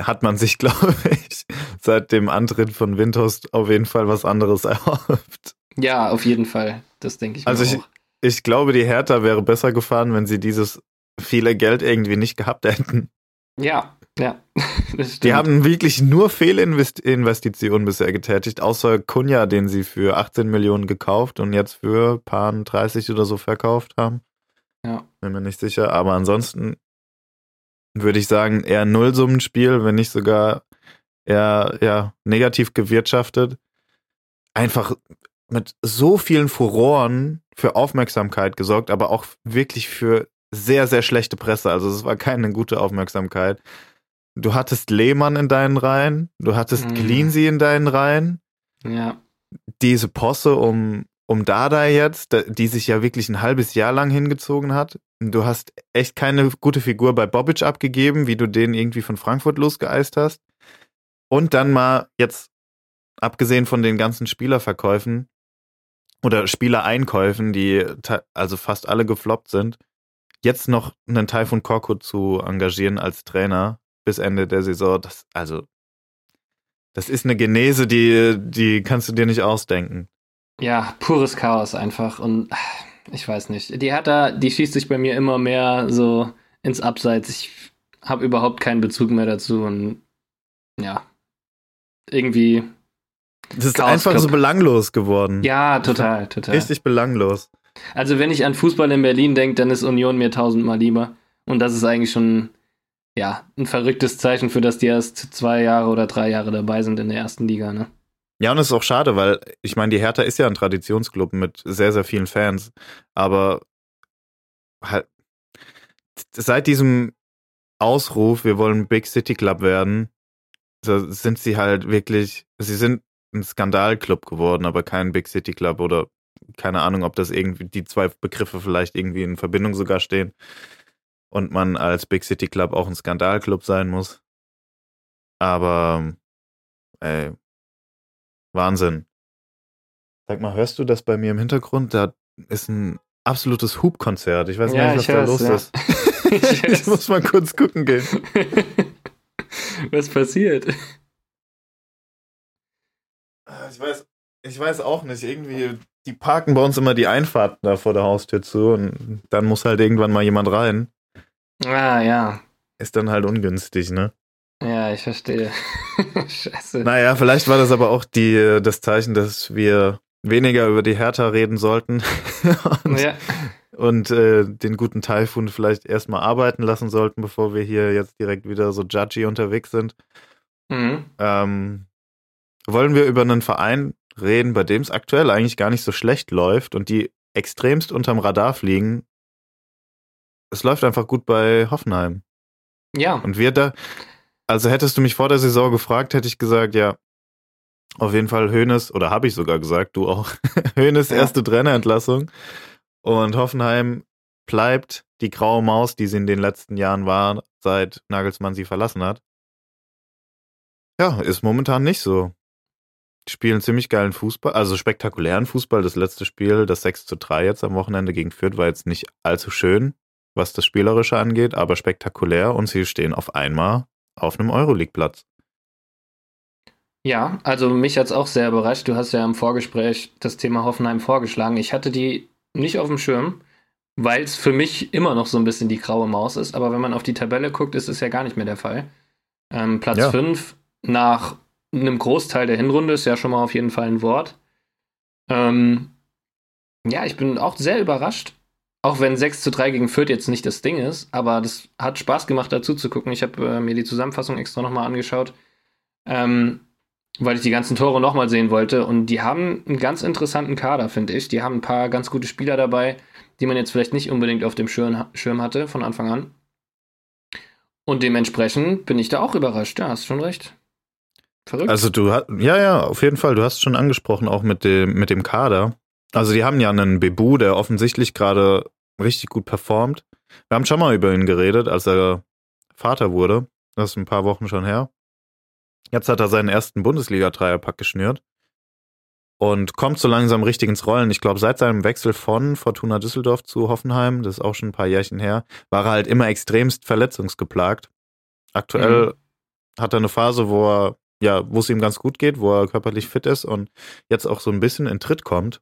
hat man sich, [LAUGHS] glaube ich, seit dem Antritt von Windhorst auf jeden Fall was anderes [LAUGHS] erhofft. Ja, auf jeden Fall. Das denke ich also ich, auch. Ich glaube, die Hertha wäre besser gefahren, wenn sie dieses viele Geld irgendwie nicht gehabt hätten. Ja, ja. [LAUGHS] Die haben wirklich nur Fehlinvestitionen bisher getätigt, außer Kunja, den sie für 18 Millionen gekauft und jetzt für paar 30 oder so verkauft haben. Ja. Bin mir nicht sicher. Aber ansonsten würde ich sagen, eher Nullsummenspiel, wenn nicht sogar eher ja, negativ gewirtschaftet. Einfach mit so vielen Furoren für Aufmerksamkeit gesorgt, aber auch wirklich für sehr, sehr schlechte Presse. Also es war keine gute Aufmerksamkeit. Du hattest Lehmann in deinen Reihen, du hattest mhm. Cleansy in deinen Reihen. Ja. Diese Posse um, um Dada jetzt, die sich ja wirklich ein halbes Jahr lang hingezogen hat. Du hast echt keine gute Figur bei Bobic abgegeben, wie du den irgendwie von Frankfurt losgeeist hast. Und dann mal jetzt abgesehen von den ganzen Spielerverkäufen oder Spielereinkäufen, die also fast alle gefloppt sind, jetzt noch einen Taifun Korkut zu engagieren als Trainer bis Ende der Saison, das, also, das ist eine Genese, die, die kannst du dir nicht ausdenken. Ja, pures Chaos einfach und ich weiß nicht. Die Hertha, die schießt sich bei mir immer mehr so ins Abseits. Ich habe überhaupt keinen Bezug mehr dazu und ja, irgendwie. Das ist Chaos einfach Club. so belanglos geworden. Ja, total, total. Richtig belanglos. Also, wenn ich an Fußball in Berlin denke, dann ist Union mir tausendmal lieber. Und das ist eigentlich schon, ja, ein verrücktes Zeichen für das die erst zwei Jahre oder drei Jahre dabei sind in der ersten Liga, ne? Ja, und es ist auch schade, weil ich meine, die Hertha ist ja ein Traditionsclub mit sehr, sehr vielen Fans. Aber halt, seit diesem Ausruf, wir wollen Big City Club werden, sind sie halt wirklich, sie sind ein Skandalclub geworden, aber kein Big City Club oder keine Ahnung, ob das irgendwie die zwei Begriffe vielleicht irgendwie in Verbindung sogar stehen und man als Big City Club auch ein Skandalclub sein muss. Aber ey, Wahnsinn. Sag mal, hörst du das bei mir im Hintergrund? Da ist ein absolutes Hubkonzert. Ich weiß ja, nicht, was da los ja. ist. [LAUGHS] [LAUGHS] ich, ich muss mal kurz gucken gehen. [LAUGHS] was passiert? Ah, ich weiß, ich weiß auch nicht. Irgendwie, die parken bei uns immer die Einfahrten da vor der Haustür zu und dann muss halt irgendwann mal jemand rein. Ah, ja. Ist dann halt ungünstig, ne? Ja, ich verstehe. [LAUGHS] Scheiße. Naja, vielleicht war das aber auch die, das Zeichen, dass wir weniger über die Hertha reden sollten [LAUGHS] und, ja. und äh, den guten Taifun vielleicht erstmal arbeiten lassen sollten, bevor wir hier jetzt direkt wieder so judgy unterwegs sind. Mhm. Ähm, wollen wir über einen Verein reden, bei dem es aktuell eigentlich gar nicht so schlecht läuft und die extremst unterm Radar fliegen? Es läuft einfach gut bei Hoffenheim. Ja. Und wir da, also hättest du mich vor der Saison gefragt, hätte ich gesagt, ja, auf jeden Fall Hönes, oder habe ich sogar gesagt, du auch, [LAUGHS] Hönes ja. erste Trainerentlassung. Und Hoffenheim bleibt die graue Maus, die sie in den letzten Jahren war, seit Nagelsmann sie verlassen hat. Ja, ist momentan nicht so. Die spielen ziemlich geilen Fußball, also spektakulären Fußball. Das letzte Spiel, das 6 zu 3 jetzt am Wochenende gegen Fürth, war jetzt nicht allzu schön, was das Spielerische angeht, aber spektakulär und sie stehen auf einmal auf einem Euroleague-Platz. Ja, also mich hat es auch sehr überrascht. Du hast ja im Vorgespräch das Thema Hoffenheim vorgeschlagen. Ich hatte die nicht auf dem Schirm, weil es für mich immer noch so ein bisschen die graue Maus ist. Aber wenn man auf die Tabelle guckt, ist es ja gar nicht mehr der Fall. Ähm, Platz 5 ja. nach einem Großteil der Hinrunde ist ja schon mal auf jeden Fall ein Wort. Ähm, ja, ich bin auch sehr überrascht. Auch wenn 6 zu 3 gegen Fürth jetzt nicht das Ding ist, aber das hat Spaß gemacht, dazu zu gucken. Ich habe äh, mir die Zusammenfassung extra nochmal angeschaut, ähm, weil ich die ganzen Tore nochmal sehen wollte. Und die haben einen ganz interessanten Kader, finde ich. Die haben ein paar ganz gute Spieler dabei, die man jetzt vielleicht nicht unbedingt auf dem Schirm, Schirm hatte von Anfang an. Und dementsprechend bin ich da auch überrascht. Ja, hast schon recht. Verrückt. Also du hast, ja, ja, auf jeden Fall. Du hast schon angesprochen, auch mit dem, mit dem Kader. Also die haben ja einen Bebu, der offensichtlich gerade richtig gut performt. Wir haben schon mal über ihn geredet, als er Vater wurde. Das ist ein paar Wochen schon her. Jetzt hat er seinen ersten Bundesliga-Dreierpack geschnürt und kommt so langsam richtig ins Rollen. Ich glaube, seit seinem Wechsel von Fortuna Düsseldorf zu Hoffenheim, das ist auch schon ein paar Jährchen her, war er halt immer extremst verletzungsgeplagt. Aktuell mhm. hat er eine Phase, wo er, ja, wo es ihm ganz gut geht, wo er körperlich fit ist und jetzt auch so ein bisschen in Tritt kommt.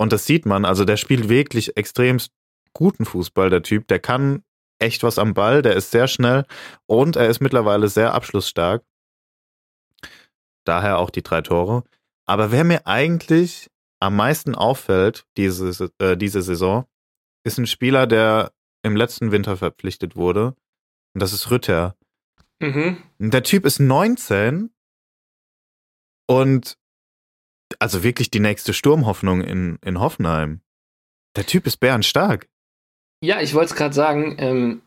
Und das sieht man, also der spielt wirklich extremst guten Fußball, der Typ. Der kann echt was am Ball, der ist sehr schnell und er ist mittlerweile sehr abschlussstark. Daher auch die drei Tore. Aber wer mir eigentlich am meisten auffällt, diese, äh, diese Saison, ist ein Spieler, der im letzten Winter verpflichtet wurde. Und das ist Rütter. Mhm. Der Typ ist 19 und also wirklich die nächste Sturmhoffnung in, in Hoffenheim. Der Typ ist bärenstark. Ja, ich wollte es gerade sagen. Ähm,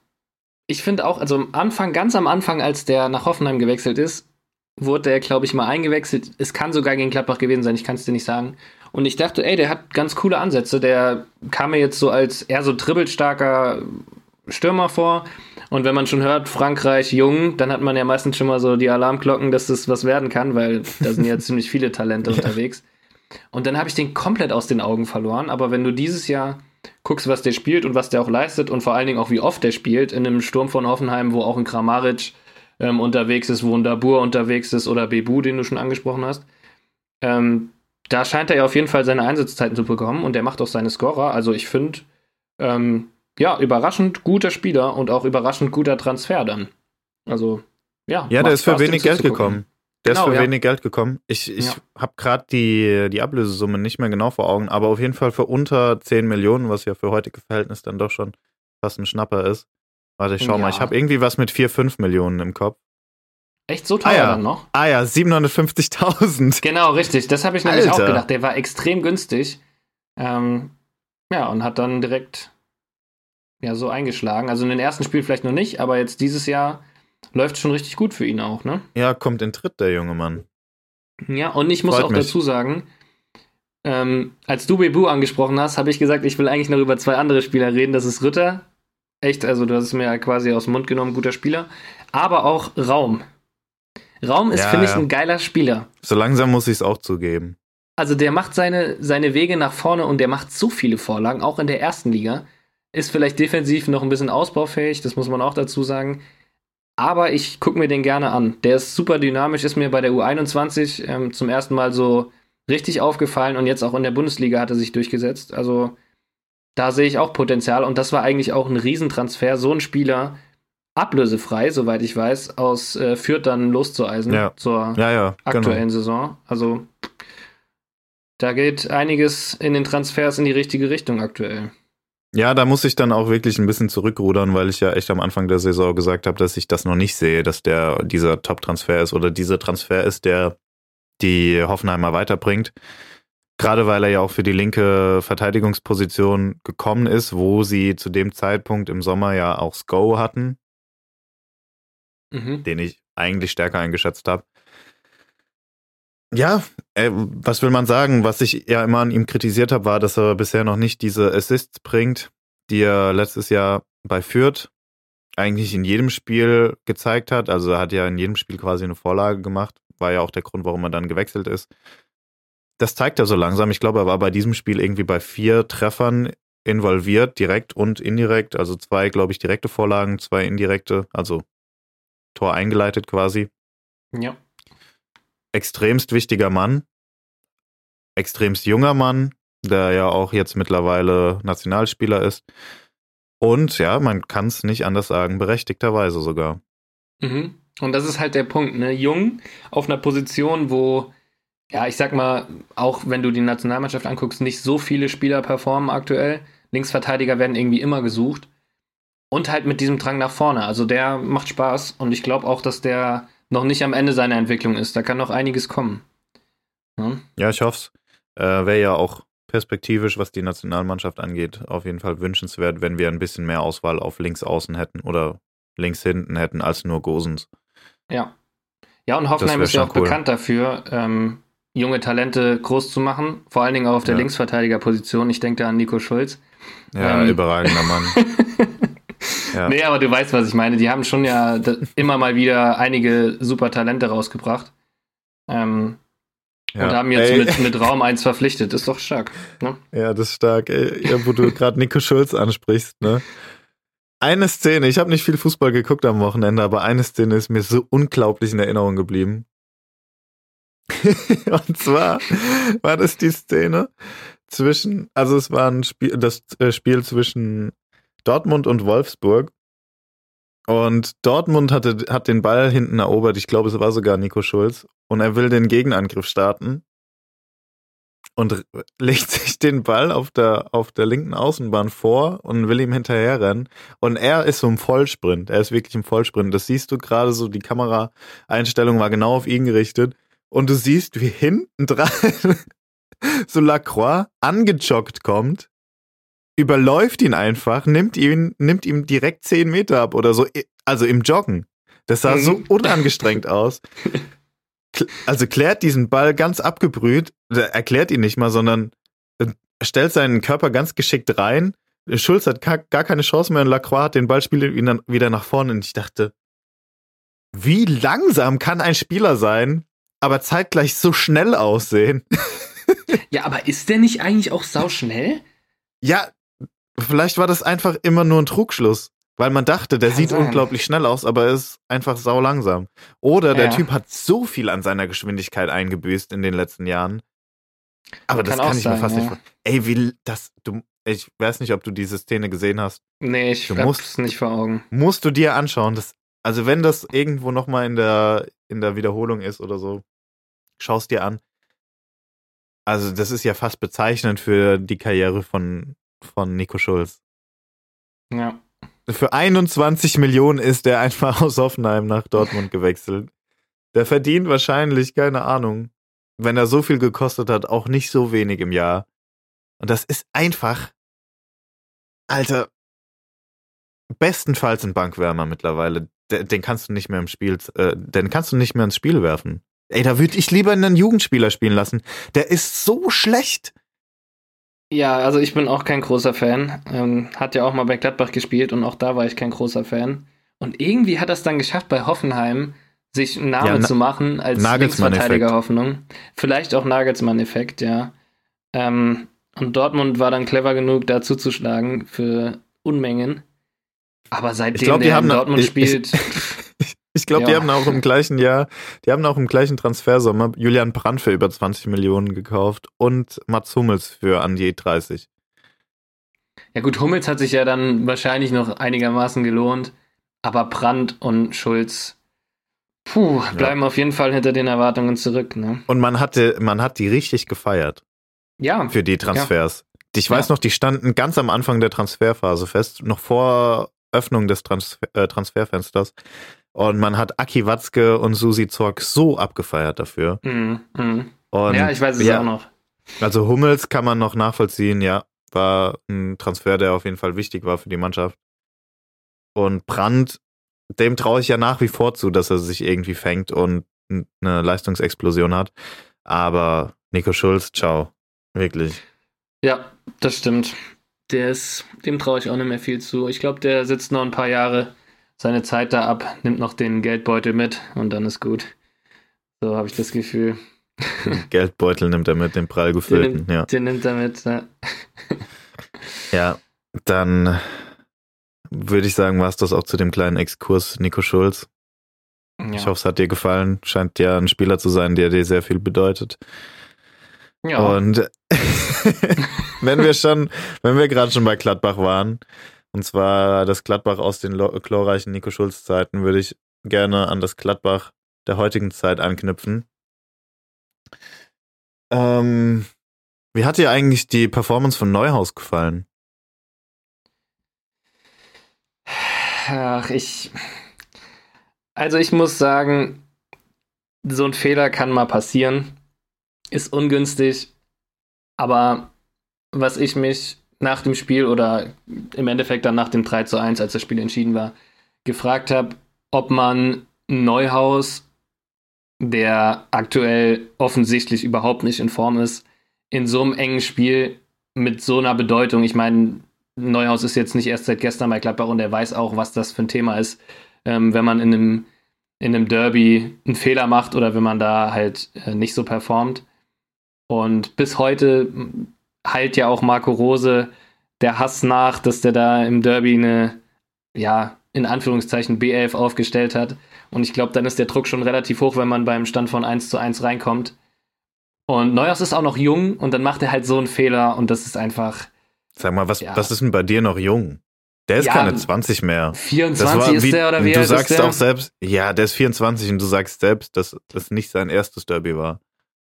ich finde auch, also am Anfang, ganz am Anfang, als der nach Hoffenheim gewechselt ist, wurde der, glaube ich, mal eingewechselt. Es kann sogar gegen Gladbach gewesen sein, ich kann es dir nicht sagen. Und ich dachte, ey, der hat ganz coole Ansätze. Der kam mir jetzt so als eher so dribbelstarker Stürmer vor. Und wenn man schon hört, Frankreich jung, dann hat man ja meistens schon mal so die Alarmglocken, dass das was werden kann, weil da sind ja [LAUGHS] ziemlich viele Talente unterwegs. Und dann habe ich den komplett aus den Augen verloren. Aber wenn du dieses Jahr guckst, was der spielt und was der auch leistet und vor allen Dingen auch wie oft der spielt, in einem Sturm von Hoffenheim, wo auch ein Kramaric ähm, unterwegs ist, wo ein Dabur unterwegs ist oder Bebu, den du schon angesprochen hast, ähm, da scheint er ja auf jeden Fall seine Einsatzzeiten zu bekommen und er macht auch seine Scorer. Also ich finde, ähm, ja, überraschend guter Spieler und auch überraschend guter Transfer dann. Also, ja. Ja, der ist für wenig Geld gekommen. Der genau, ist für ja. wenig Geld gekommen. Ich, ich Ja. habe gerade die, die Ablösesumme nicht mehr genau vor Augen, aber auf jeden Fall für unter 10 Millionen, was ja für heutige Verhältnisse dann doch schon fast ein Schnapper ist. Warte, ich schau mal. Ja. Ich habe irgendwie was mit 4, 5 Millionen im Kopf. Echt so teuer Ah, ja. dann noch? Ah ja, 750.000. Genau, richtig. Das habe ich nämlich auch Alter. gedacht. Der war extrem günstig. Ähm, ja, und hat dann direkt ja so eingeschlagen. Also in den ersten Spielen vielleicht noch nicht, aber jetzt dieses Jahr läuft schon richtig gut für ihn auch, ne? Ja, kommt in Tritt, der junge Mann. Ja, und ich muss Freut auch mich. dazu sagen, ähm, als du Bebu angesprochen hast, habe ich gesagt, ich will eigentlich noch über zwei andere Spieler reden. Das ist Ritter. Echt, also du hast es mir ja quasi aus dem Mund genommen, guter Spieler. Aber auch Raum. Raum ist, Ja, finde ich, ja. ein geiler Spieler. So langsam muss ich es auch zugeben. Also der macht seine, seine Wege nach vorne und der macht so viele Vorlagen, auch in der ersten Liga. Ist vielleicht defensiv noch ein bisschen ausbaufähig, das muss man auch dazu sagen. Aber ich gucke mir den gerne an. Der ist super dynamisch, ist mir bei der U21 ähm, zum ersten Mal so richtig aufgefallen und jetzt auch in der Bundesliga hat er sich durchgesetzt. Also da sehe ich auch Potenzial und das war eigentlich auch ein Riesentransfer, so ein Spieler ablösefrei, soweit ich weiß, aus äh, Fürth dann loszueisen Ja. zur Ja, ja, aktuellen genau. Saison. Also da geht einiges in den Transfers in die richtige Richtung aktuell. Ja, da muss ich dann auch wirklich ein bisschen zurückrudern, weil ich ja echt am Anfang der Saison gesagt habe, dass ich das noch nicht sehe, dass der dieser Top-Transfer ist oder dieser Transfer ist, der die Hoffenheimer weiterbringt. Gerade weil er ja auch für die linke Verteidigungsposition gekommen ist, wo sie zu dem Zeitpunkt im Sommer ja auch Sko hatten, Mhm. den ich eigentlich stärker eingeschätzt habe. Ja, äh, was will man sagen? Was ich ja immer an ihm kritisiert habe, war, dass er bisher noch nicht diese Assists bringt, die er letztes Jahr bei Fürth eigentlich in jedem Spiel gezeigt hat. Also er hat ja in jedem Spiel quasi eine Vorlage gemacht. War ja auch der Grund, warum er dann gewechselt ist. Das zeigt er so langsam. Ich glaube, er war bei diesem Spiel irgendwie bei vier Treffern involviert, direkt und indirekt. Also zwei, glaube ich, direkte Vorlagen, zwei indirekte, also Tor eingeleitet quasi Ja. Extremst wichtiger Mann, extremst junger Mann, der ja auch jetzt mittlerweile Nationalspieler ist. Und ja, man kann es nicht anders sagen, berechtigterweise sogar. Mhm. Und das ist halt der Punkt, ne? Jung auf einer Position, wo, ja, ich sag mal, auch wenn du die Nationalmannschaft anguckst, nicht so viele Spieler performen aktuell. Linksverteidiger werden irgendwie immer gesucht. Und halt mit diesem Drang nach vorne. Also der macht Spaß und ich glaube auch, dass der noch nicht am Ende seiner Entwicklung ist. Da kann noch einiges kommen. Ja? Ja, ich hoffe es. Äh, Wäre ja auch perspektivisch, was die Nationalmannschaft angeht, auf jeden Fall wünschenswert, wenn wir ein bisschen mehr Auswahl auf links außen hätten oder links hinten hätten als nur Gosens. Ja. Ja, und Hoffenheim ist ja auch cool. bekannt dafür, ähm, junge Talente groß zu machen. Vor allen Dingen auch auf der Ja. Linksverteidigerposition. Ich denke da an Nico Schulz. Ja, Ähm. überragender Mann. [LAUGHS] Ja. Nee, aber du weißt, was ich meine. Die haben schon ja immer mal wieder einige super Talente rausgebracht. Ähm, Ja. Und haben jetzt Ey. mit, mit Raum 1 verpflichtet. Ist doch stark. Ne? Ja, das ist stark. Ey, ja, wo du gerade Nico Schulz ansprichst, ne? Eine Szene, ich habe nicht viel Fußball geguckt am Wochenende, aber eine Szene ist mir so unglaublich in Erinnerung geblieben. [LAUGHS] Und zwar war das die Szene zwischen, also es war ein Spiel, das äh, Spiel zwischen Dortmund und Wolfsburg. Und Dortmund hatte, hat den Ball hinten erobert. Ich glaube, es war sogar Nico Schulz. Und er will den Gegenangriff starten und [LAUGHS] legt sich den Ball auf der, auf der linken Außenbahn vor und will ihm hinterherrennen. Und er ist so im Vollsprint. Er ist wirklich im Vollsprint. Das siehst du gerade so, die Kameraeinstellung war genau auf ihn gerichtet. Und du siehst, wie hinten dran [LAUGHS] so Lacroix angejoggt kommt, überläuft ihn einfach, nimmt ihn, nimmt ihm direkt 10 Meter ab oder so. Also im Joggen. Das sah so Mhm. unangestrengt aus. Also klärt diesen Ball ganz abgebrüht, erklärt ihn nicht mal, sondern äh, stellt seinen Körper ganz geschickt rein, Schulz hat gar, keine Chance mehr und Lacroix hat den Ball spielt ihn dann wieder nach vorne und ich dachte, wie langsam kann ein Spieler sein, aber zeitgleich so schnell aussehen? ja, aber ist der nicht eigentlich auch sau schnell? Ja, vielleicht war das einfach immer nur ein Trugschluss. Weil man dachte, der Kann sieht sein. unglaublich schnell aus, aber er ist einfach sau langsam. Oder der ja. Typ hat so viel an seiner Geschwindigkeit eingebüßt in den letzten Jahren. Aber das kann, kann ich sein, mir fast ja. nicht vorstellen. Ey, wie das, du, ich weiß nicht, ob du diese Szene gesehen hast. Nee, ich du musst, es nicht vor Augen. Musst du dir anschauen. Das, also wenn das irgendwo nochmal in der, in der Wiederholung ist oder so, schaust dir an. Also das ist ja fast bezeichnend für die Karriere von, von Nico Schulz. Ja. Für 21 Millionen ist er einfach [LAUGHS] aus Hoffenheim nach Dortmund gewechselt. Der verdient wahrscheinlich, keine Ahnung, wenn er so viel gekostet hat, auch nicht so wenig im Jahr. Und das ist einfach, Alter, bestenfalls ein Bankwärmer mittlerweile. Den kannst du nicht mehr im Spiel, äh, den kannst du nicht mehr ins Spiel werfen. Ey, da würde ich lieber einen Jugendspieler spielen lassen. Der ist so schlecht. Ja, also ich bin auch kein großer Fan. Ähm, hat ja auch mal bei Gladbach gespielt und auch da war ich kein großer Fan. Und irgendwie hat es dann geschafft, bei Hoffenheim sich einen Namen ja, zu machen als Linksverteidiger Hoffnung. Vielleicht auch Nagelsmann-Effekt, ja. Ähm, und Dortmund war dann clever genug, da zuzuschlagen für Unmengen. Aber seitdem ich glaub, der in Dortmund ich, spielt. Ich, [LAUGHS] ich glaube, ja. die haben auch im gleichen Jahr, die haben auch im gleichen Transfersommer Julian Brandt für über 20 Millionen gekauft und Mats Hummels für an je 30. Ja gut, Hummels hat sich ja dann wahrscheinlich noch einigermaßen gelohnt, aber Brandt und Schulz puh, bleiben ja. auf jeden Fall hinter den Erwartungen zurück. Ne? Und man hatte, man hat die richtig gefeiert. Ja. Für die Transfers. Ja. Ich weiß noch, die standen ganz am Anfang der Transferphase fest, noch vor Öffnung des Transfer, äh, Transferfensters. Und man hat Aki Watzke und Susi Zorg so abgefeiert dafür. Mhm. Mhm. Ja, ich weiß es ja, auch noch. Also Hummels kann man noch nachvollziehen, ja. War ein Transfer, der auf jeden Fall wichtig war für die Mannschaft. Und Brandt, dem traue ich ja nach wie vor zu, dass er sich irgendwie fängt und eine Leistungsexplosion hat. Aber Nico Schulz, ciao. Wirklich. Ja, das stimmt. Der ist, dem traue ich auch nicht mehr viel zu. Ich glaube, der sitzt noch ein paar Jahre seine Zeit da ab, nimmt noch den Geldbeutel mit und dann ist gut. So habe ich das Gefühl. Den [LAUGHS] Geldbeutel nimmt er mit, den prall gefüllten, den, ja. Den nimmt er mit, ja. [LAUGHS] ja, dann würde ich sagen, war es das auch zu dem kleinen Exkurs Nico Schulz. Ja. Ich hoffe, es hat dir gefallen. Scheint ja ein Spieler zu sein, der dir sehr viel bedeutet. Ja. Und [LAUGHS] wenn wir schon, wenn wir gerade schon bei Gladbach waren, und zwar das Gladbach aus den chlorreichen Nico Schulz Zeiten, würde ich gerne an das Gladbach der heutigen Zeit anknüpfen. Ähm, wie hat dir eigentlich die Performance von Neuhaus gefallen? Ach, ich. Also ich muss sagen, so ein Fehler kann mal passieren ist ungünstig, aber was ich mich nach dem Spiel oder im Endeffekt dann nach dem 3 zu 1, als das Spiel entschieden war, gefragt habe, ob man Neuhaus, der aktuell offensichtlich überhaupt nicht in Form ist, in so einem engen Spiel mit so einer Bedeutung, ich meine, Neuhaus ist jetzt nicht erst seit gestern bei Gladbach und er weiß auch, was das für ein Thema ist, ähm, wenn man in einem, in einem Derby einen Fehler macht oder wenn man da halt äh, nicht so performt. Und bis heute heilt ja auch Marco Rose der Hass nach, dass der da im Derby eine, ja, in Anführungszeichen B11 aufgestellt hat. Und ich glaube, dann ist der Druck schon relativ hoch, wenn man beim Stand von 1 zu 1 reinkommt. Und Neuhaus ist auch noch jung und dann macht er halt so einen Fehler und das ist einfach. Sag mal, was, ja. was ist denn bei dir noch jung? Der ist ja, keine 20 mehr. 24 war, ist der oder wie Du sagst auch selbst, ja, der ist 24 und du sagst selbst, dass das nicht sein erstes Derby war.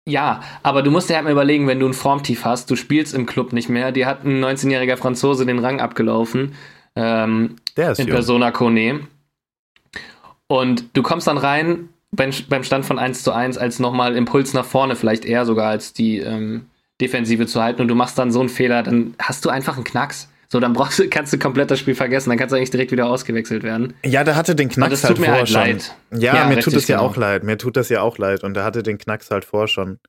Ja, aber du musst dir halt mal überlegen, wenn du ein Formtief hast, du spielst im Club nicht mehr, dir hat ein 19-jähriger Franzose den Rang abgelaufen. Ähm, Der ist in jung. Persona Kone. Und du kommst dann rein beim, beim Stand von 1 zu 1 als nochmal Impuls nach vorne, vielleicht eher sogar als die ähm, Defensive zu halten und du machst dann so einen Fehler, dann hast du einfach einen Knacks. So, dann brauchst du, kannst du komplett das Spiel vergessen, dann kannst du eigentlich direkt wieder ausgewechselt werden. Ja, der hatte den Knacks halt vorher halt schon. Leid. Ja, ja mir tut es ja genau. auch leid. Mir tut das ja auch leid. Und der hatte den Knacks halt vor schon.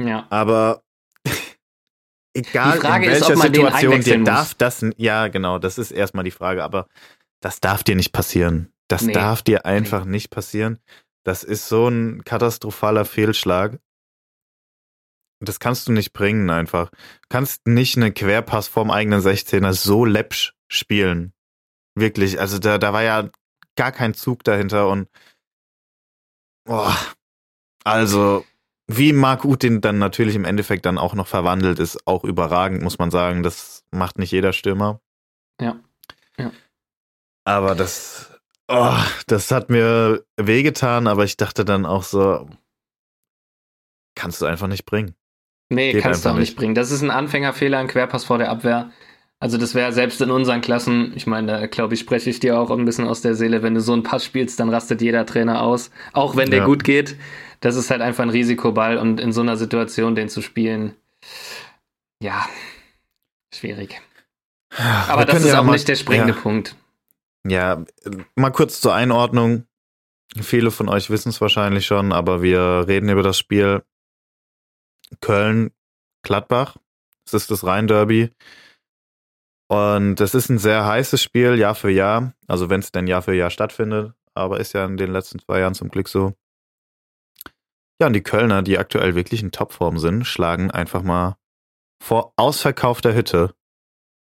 Ja. Aber [LAUGHS] egal in ist, welcher den Situation, dir darf das, ja genau, das ist erstmal die Frage, aber das darf dir nicht passieren. Das Nee. darf dir einfach nicht passieren. Das ist so ein katastrophaler Fehlschlag. Das kannst du nicht bringen einfach. Du kannst nicht einen Querpass vorm eigenen 16er so läppsch spielen. Wirklich, also da, da war ja gar kein Zug dahinter und boah, also wie Marc Uth den dann natürlich im Endeffekt dann auch noch verwandelt, ist auch überragend, muss man sagen. Das macht nicht jeder Stürmer. Ja. Ja. Aber das, oh, das hat mir wehgetan, aber ich dachte dann auch so, kannst du einfach nicht bringen. Nee, Geht kannst du auch nicht bringen. Das ist ein Anfängerfehler, ein Querpass vor der Abwehr. Also das wäre selbst in unseren Klassen, ich meine, da glaube ich, spreche ich dir auch ein bisschen aus der Seele, wenn du so einen Pass spielst, dann rastet jeder Trainer aus. Auch wenn der Ja. gut geht. Das ist halt einfach ein Risikoball und in so einer Situation den zu spielen, ja, schwierig. Aber Wir das ist ja auch mal- nicht der springende ja. Punkt. Ja, mal kurz zur Einordnung. Viele von euch wissen es wahrscheinlich schon, aber wir reden über das Spiel Köln-Gladbach. Das ist das Rhein-Derby. Und das ist ein sehr heißes Spiel, Jahr für Jahr. Also wenn es denn Jahr für Jahr stattfindet. Aber ist ja in den letzten zwei Jahren zum Glück so. Ja, und die Kölner, die aktuell wirklich in Topform sind, schlagen einfach mal vor ausverkaufter Hütte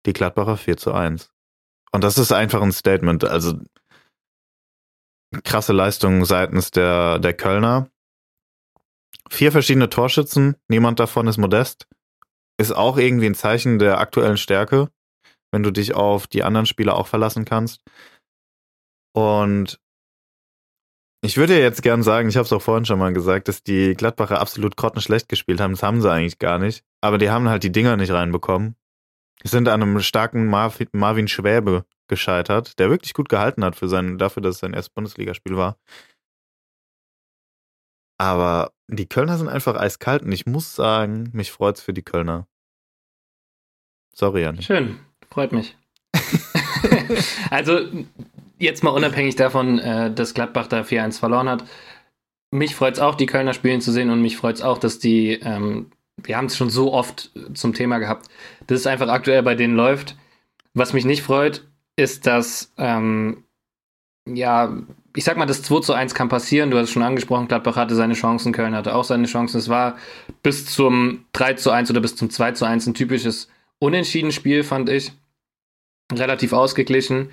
die Gladbacher 4 zu 1. Und das ist einfach ein Statement. Also krasse Leistung seitens der, der Kölner. Vier verschiedene Torschützen, niemand davon ist modest. Ist auch irgendwie ein Zeichen der aktuellen Stärke, wenn du dich auf die anderen Spieler auch verlassen kannst. Und ich würde jetzt gern sagen, ich habe es auch vorhin schon mal gesagt, dass die Gladbacher absolut grottenschlecht gespielt haben. Das haben sie eigentlich gar nicht. Aber die haben halt die Dinger nicht reinbekommen. Die sind an einem starken Marvin, Marvin Schwäbe gescheitert, der wirklich gut gehalten hat für sein, dafür, dass es sein erstes Bundesligaspiel war. Aber die Kölner sind einfach eiskalt und ich muss sagen, mich freut's für die Kölner. Sorry, Jan. Schön, freut mich. [LAUGHS] also, jetzt mal unabhängig davon, äh, dass Gladbach da 4-1 verloren hat. Mich freut es auch, die Kölner spielen zu sehen und mich freut es auch, dass die, ähm, wir haben es schon so oft zum Thema gehabt, dass es einfach aktuell bei denen läuft. Was mich nicht freut, ist, dass, ähm, ja, ich sag mal, das 2 zu 1 kann passieren. Du hast es schon angesprochen, Gladbach hatte seine Chancen, Köln hatte auch seine Chancen. Es war bis zum 3 zu 1 oder bis zum 2 zu 1 ein typisches Unentschieden-Spiel, fand ich. Relativ ausgeglichen.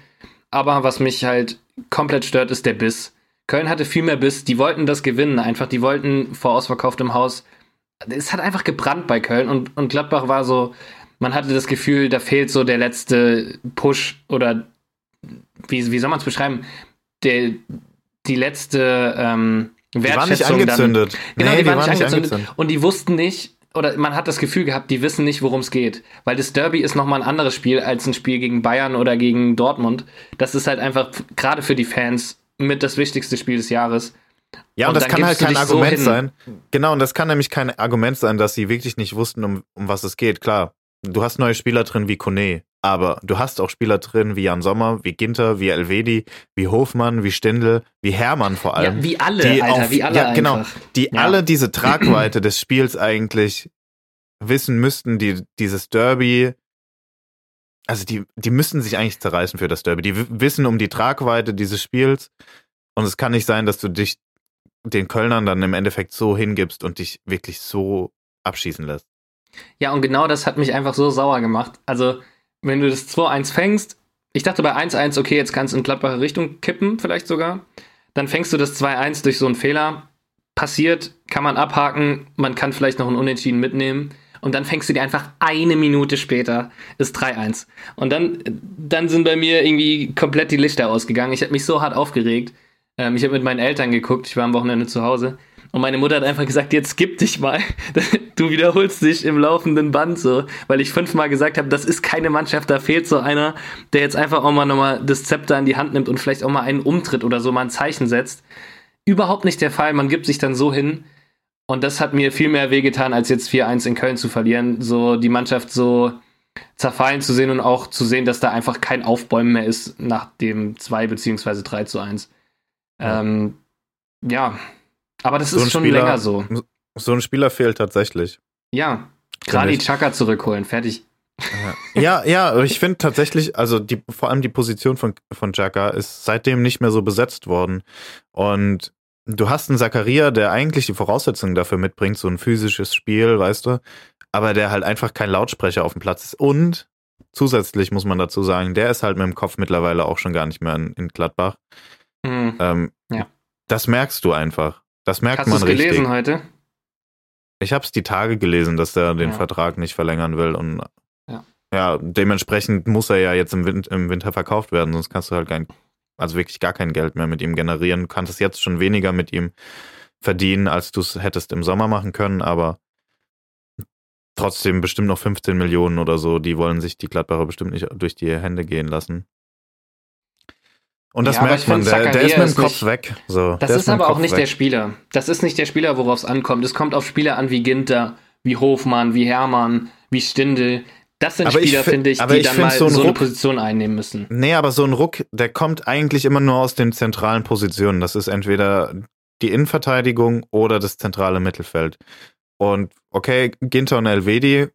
Aber was mich halt komplett stört, ist der Biss. Köln hatte viel mehr Biss. Die wollten das gewinnen einfach. Die wollten vor ausverkauftem Haus. Es hat einfach gebrannt bei Köln und, und Gladbach war so, man hatte das Gefühl, da fehlt so der letzte Push oder wie, wie soll man es beschreiben? Der, die letzte ähm, Die waren nicht Wertschätzung dann, angezündet. Genau, Nee, die, waren nicht angezündet. Und die wussten nicht, oder man hat das Gefühl gehabt, die wissen nicht, worum es geht. Weil das Derby ist nochmal ein anderes Spiel als ein Spiel gegen Bayern oder gegen Dortmund. Das ist halt einfach gerade für die Fans mit das wichtigste Spiel des Jahres. Ja, und, Und das kann halt kein so Argument hin. sein. Genau, und das kann nämlich kein Argument sein, dass sie wirklich nicht wussten, um, um was es geht. Klar, du hast neue Spieler drin wie Kone, aber du hast auch Spieler drin wie Jan Sommer, wie Ginter, wie Elvedi, wie Hofmann, wie Stindl, wie Hermann vor allem. ja, wie alle, die Alter, auf- wie alle ja, genau. einfach. die Ja. alle diese Tragweite des Spiels eigentlich wissen müssten, die dieses Derby, also die, die müssten sich eigentlich zerreißen für das Derby. Die wissen um die Tragweite dieses Spiels und es kann nicht sein, dass du dich den Kölnern dann im Endeffekt so hingibst und dich wirklich so abschießen lässt. Ja, und genau das hat mich einfach so sauer gemacht. Also, wenn du das 2-1 fängst, ich dachte bei 1-1, okay, jetzt kannst du in Gladbacher Richtung kippen, vielleicht sogar. Dann fängst du das 2-1 durch so einen Fehler. Passiert, kann man abhaken, man kann vielleicht noch ein Unentschieden mitnehmen. Und dann fängst du dir einfach eine Minute später, ist 3-1. Und dann, dann sind bei mir irgendwie komplett die Lichter ausgegangen. Ich habe mich so hart aufgeregt. Ähm, ich habe mit meinen Eltern geguckt, ich war am Wochenende zu Hause. Und meine Mutter hat einfach gesagt, jetzt gib dich mal. [LAUGHS] Du wiederholst dich im laufenden Band so, weil ich fünfmal gesagt habe, das ist keine Mannschaft, da fehlt so einer, der jetzt einfach auch mal nochmal das Zepter in die Hand nimmt und vielleicht auch mal einen umtritt oder so mal ein Zeichen setzt. Überhaupt nicht der Fall, man gibt sich dann so hin. Und das hat mir viel mehr wehgetan, als jetzt 4-1 in Köln zu verlieren. So die Mannschaft so zerfallen zu sehen und auch zu sehen, dass da einfach kein Aufbäumen mehr ist nach dem 2 beziehungsweise 3 zu 1. Ja. Ähm, ja, aber das So ist schon Spieler- länger so. So ein Spieler fehlt tatsächlich. Ja, Grani Chaka zurückholen, fertig. Ja, ja, ich [LAUGHS] finde tatsächlich, also die, vor allem die Position von, von Chaka ist seitdem nicht mehr so besetzt worden. Und du hast einen Zakaria, der eigentlich die Voraussetzungen dafür mitbringt, so ein physisches Spiel, weißt du, aber der halt einfach kein Lautsprecher auf dem Platz ist. Und zusätzlich muss man dazu sagen, der ist halt mit dem Kopf mittlerweile auch schon gar nicht mehr in, in Gladbach. Mhm. Ähm, Ja. Das merkst du einfach. Das merkt Hast du man es richtig. gelesen heute? Ich habe es die Tage gelesen, dass er den Ja. Vertrag nicht verlängern will und Ja. ja, dementsprechend muss er ja jetzt im, Win im Winter verkauft werden, sonst kannst du halt kein, also wirklich gar kein Geld mehr mit ihm generieren. Du kannst es jetzt schon weniger mit ihm verdienen, als du es hättest im Sommer machen können, aber trotzdem bestimmt noch 15 Millionen oder so, die wollen sich die Gladbacher bestimmt nicht durch die Hände gehen lassen. Und das Ja, merkt man, find, der, der Zakaria ist mit ist dem Kopf nicht- weg. So, Das der ist dem aber auch nicht weg. der Spieler. Das ist nicht der Spieler, worauf es ankommt. Es kommt auf Spieler an wie Ginter, wie Hofmann, wie Hermann, wie Stindl. Das sind Aber Spieler, fi- finde ich, aber die ich dann find mal so so, ein eine Ruck- Position einnehmen müssen. Nee, aber so ein Ruck, der kommt eigentlich immer nur aus den zentralen Positionen. Das ist entweder die Innenverteidigung oder das zentrale Mittelfeld. Und okay, Ginter und Elvedi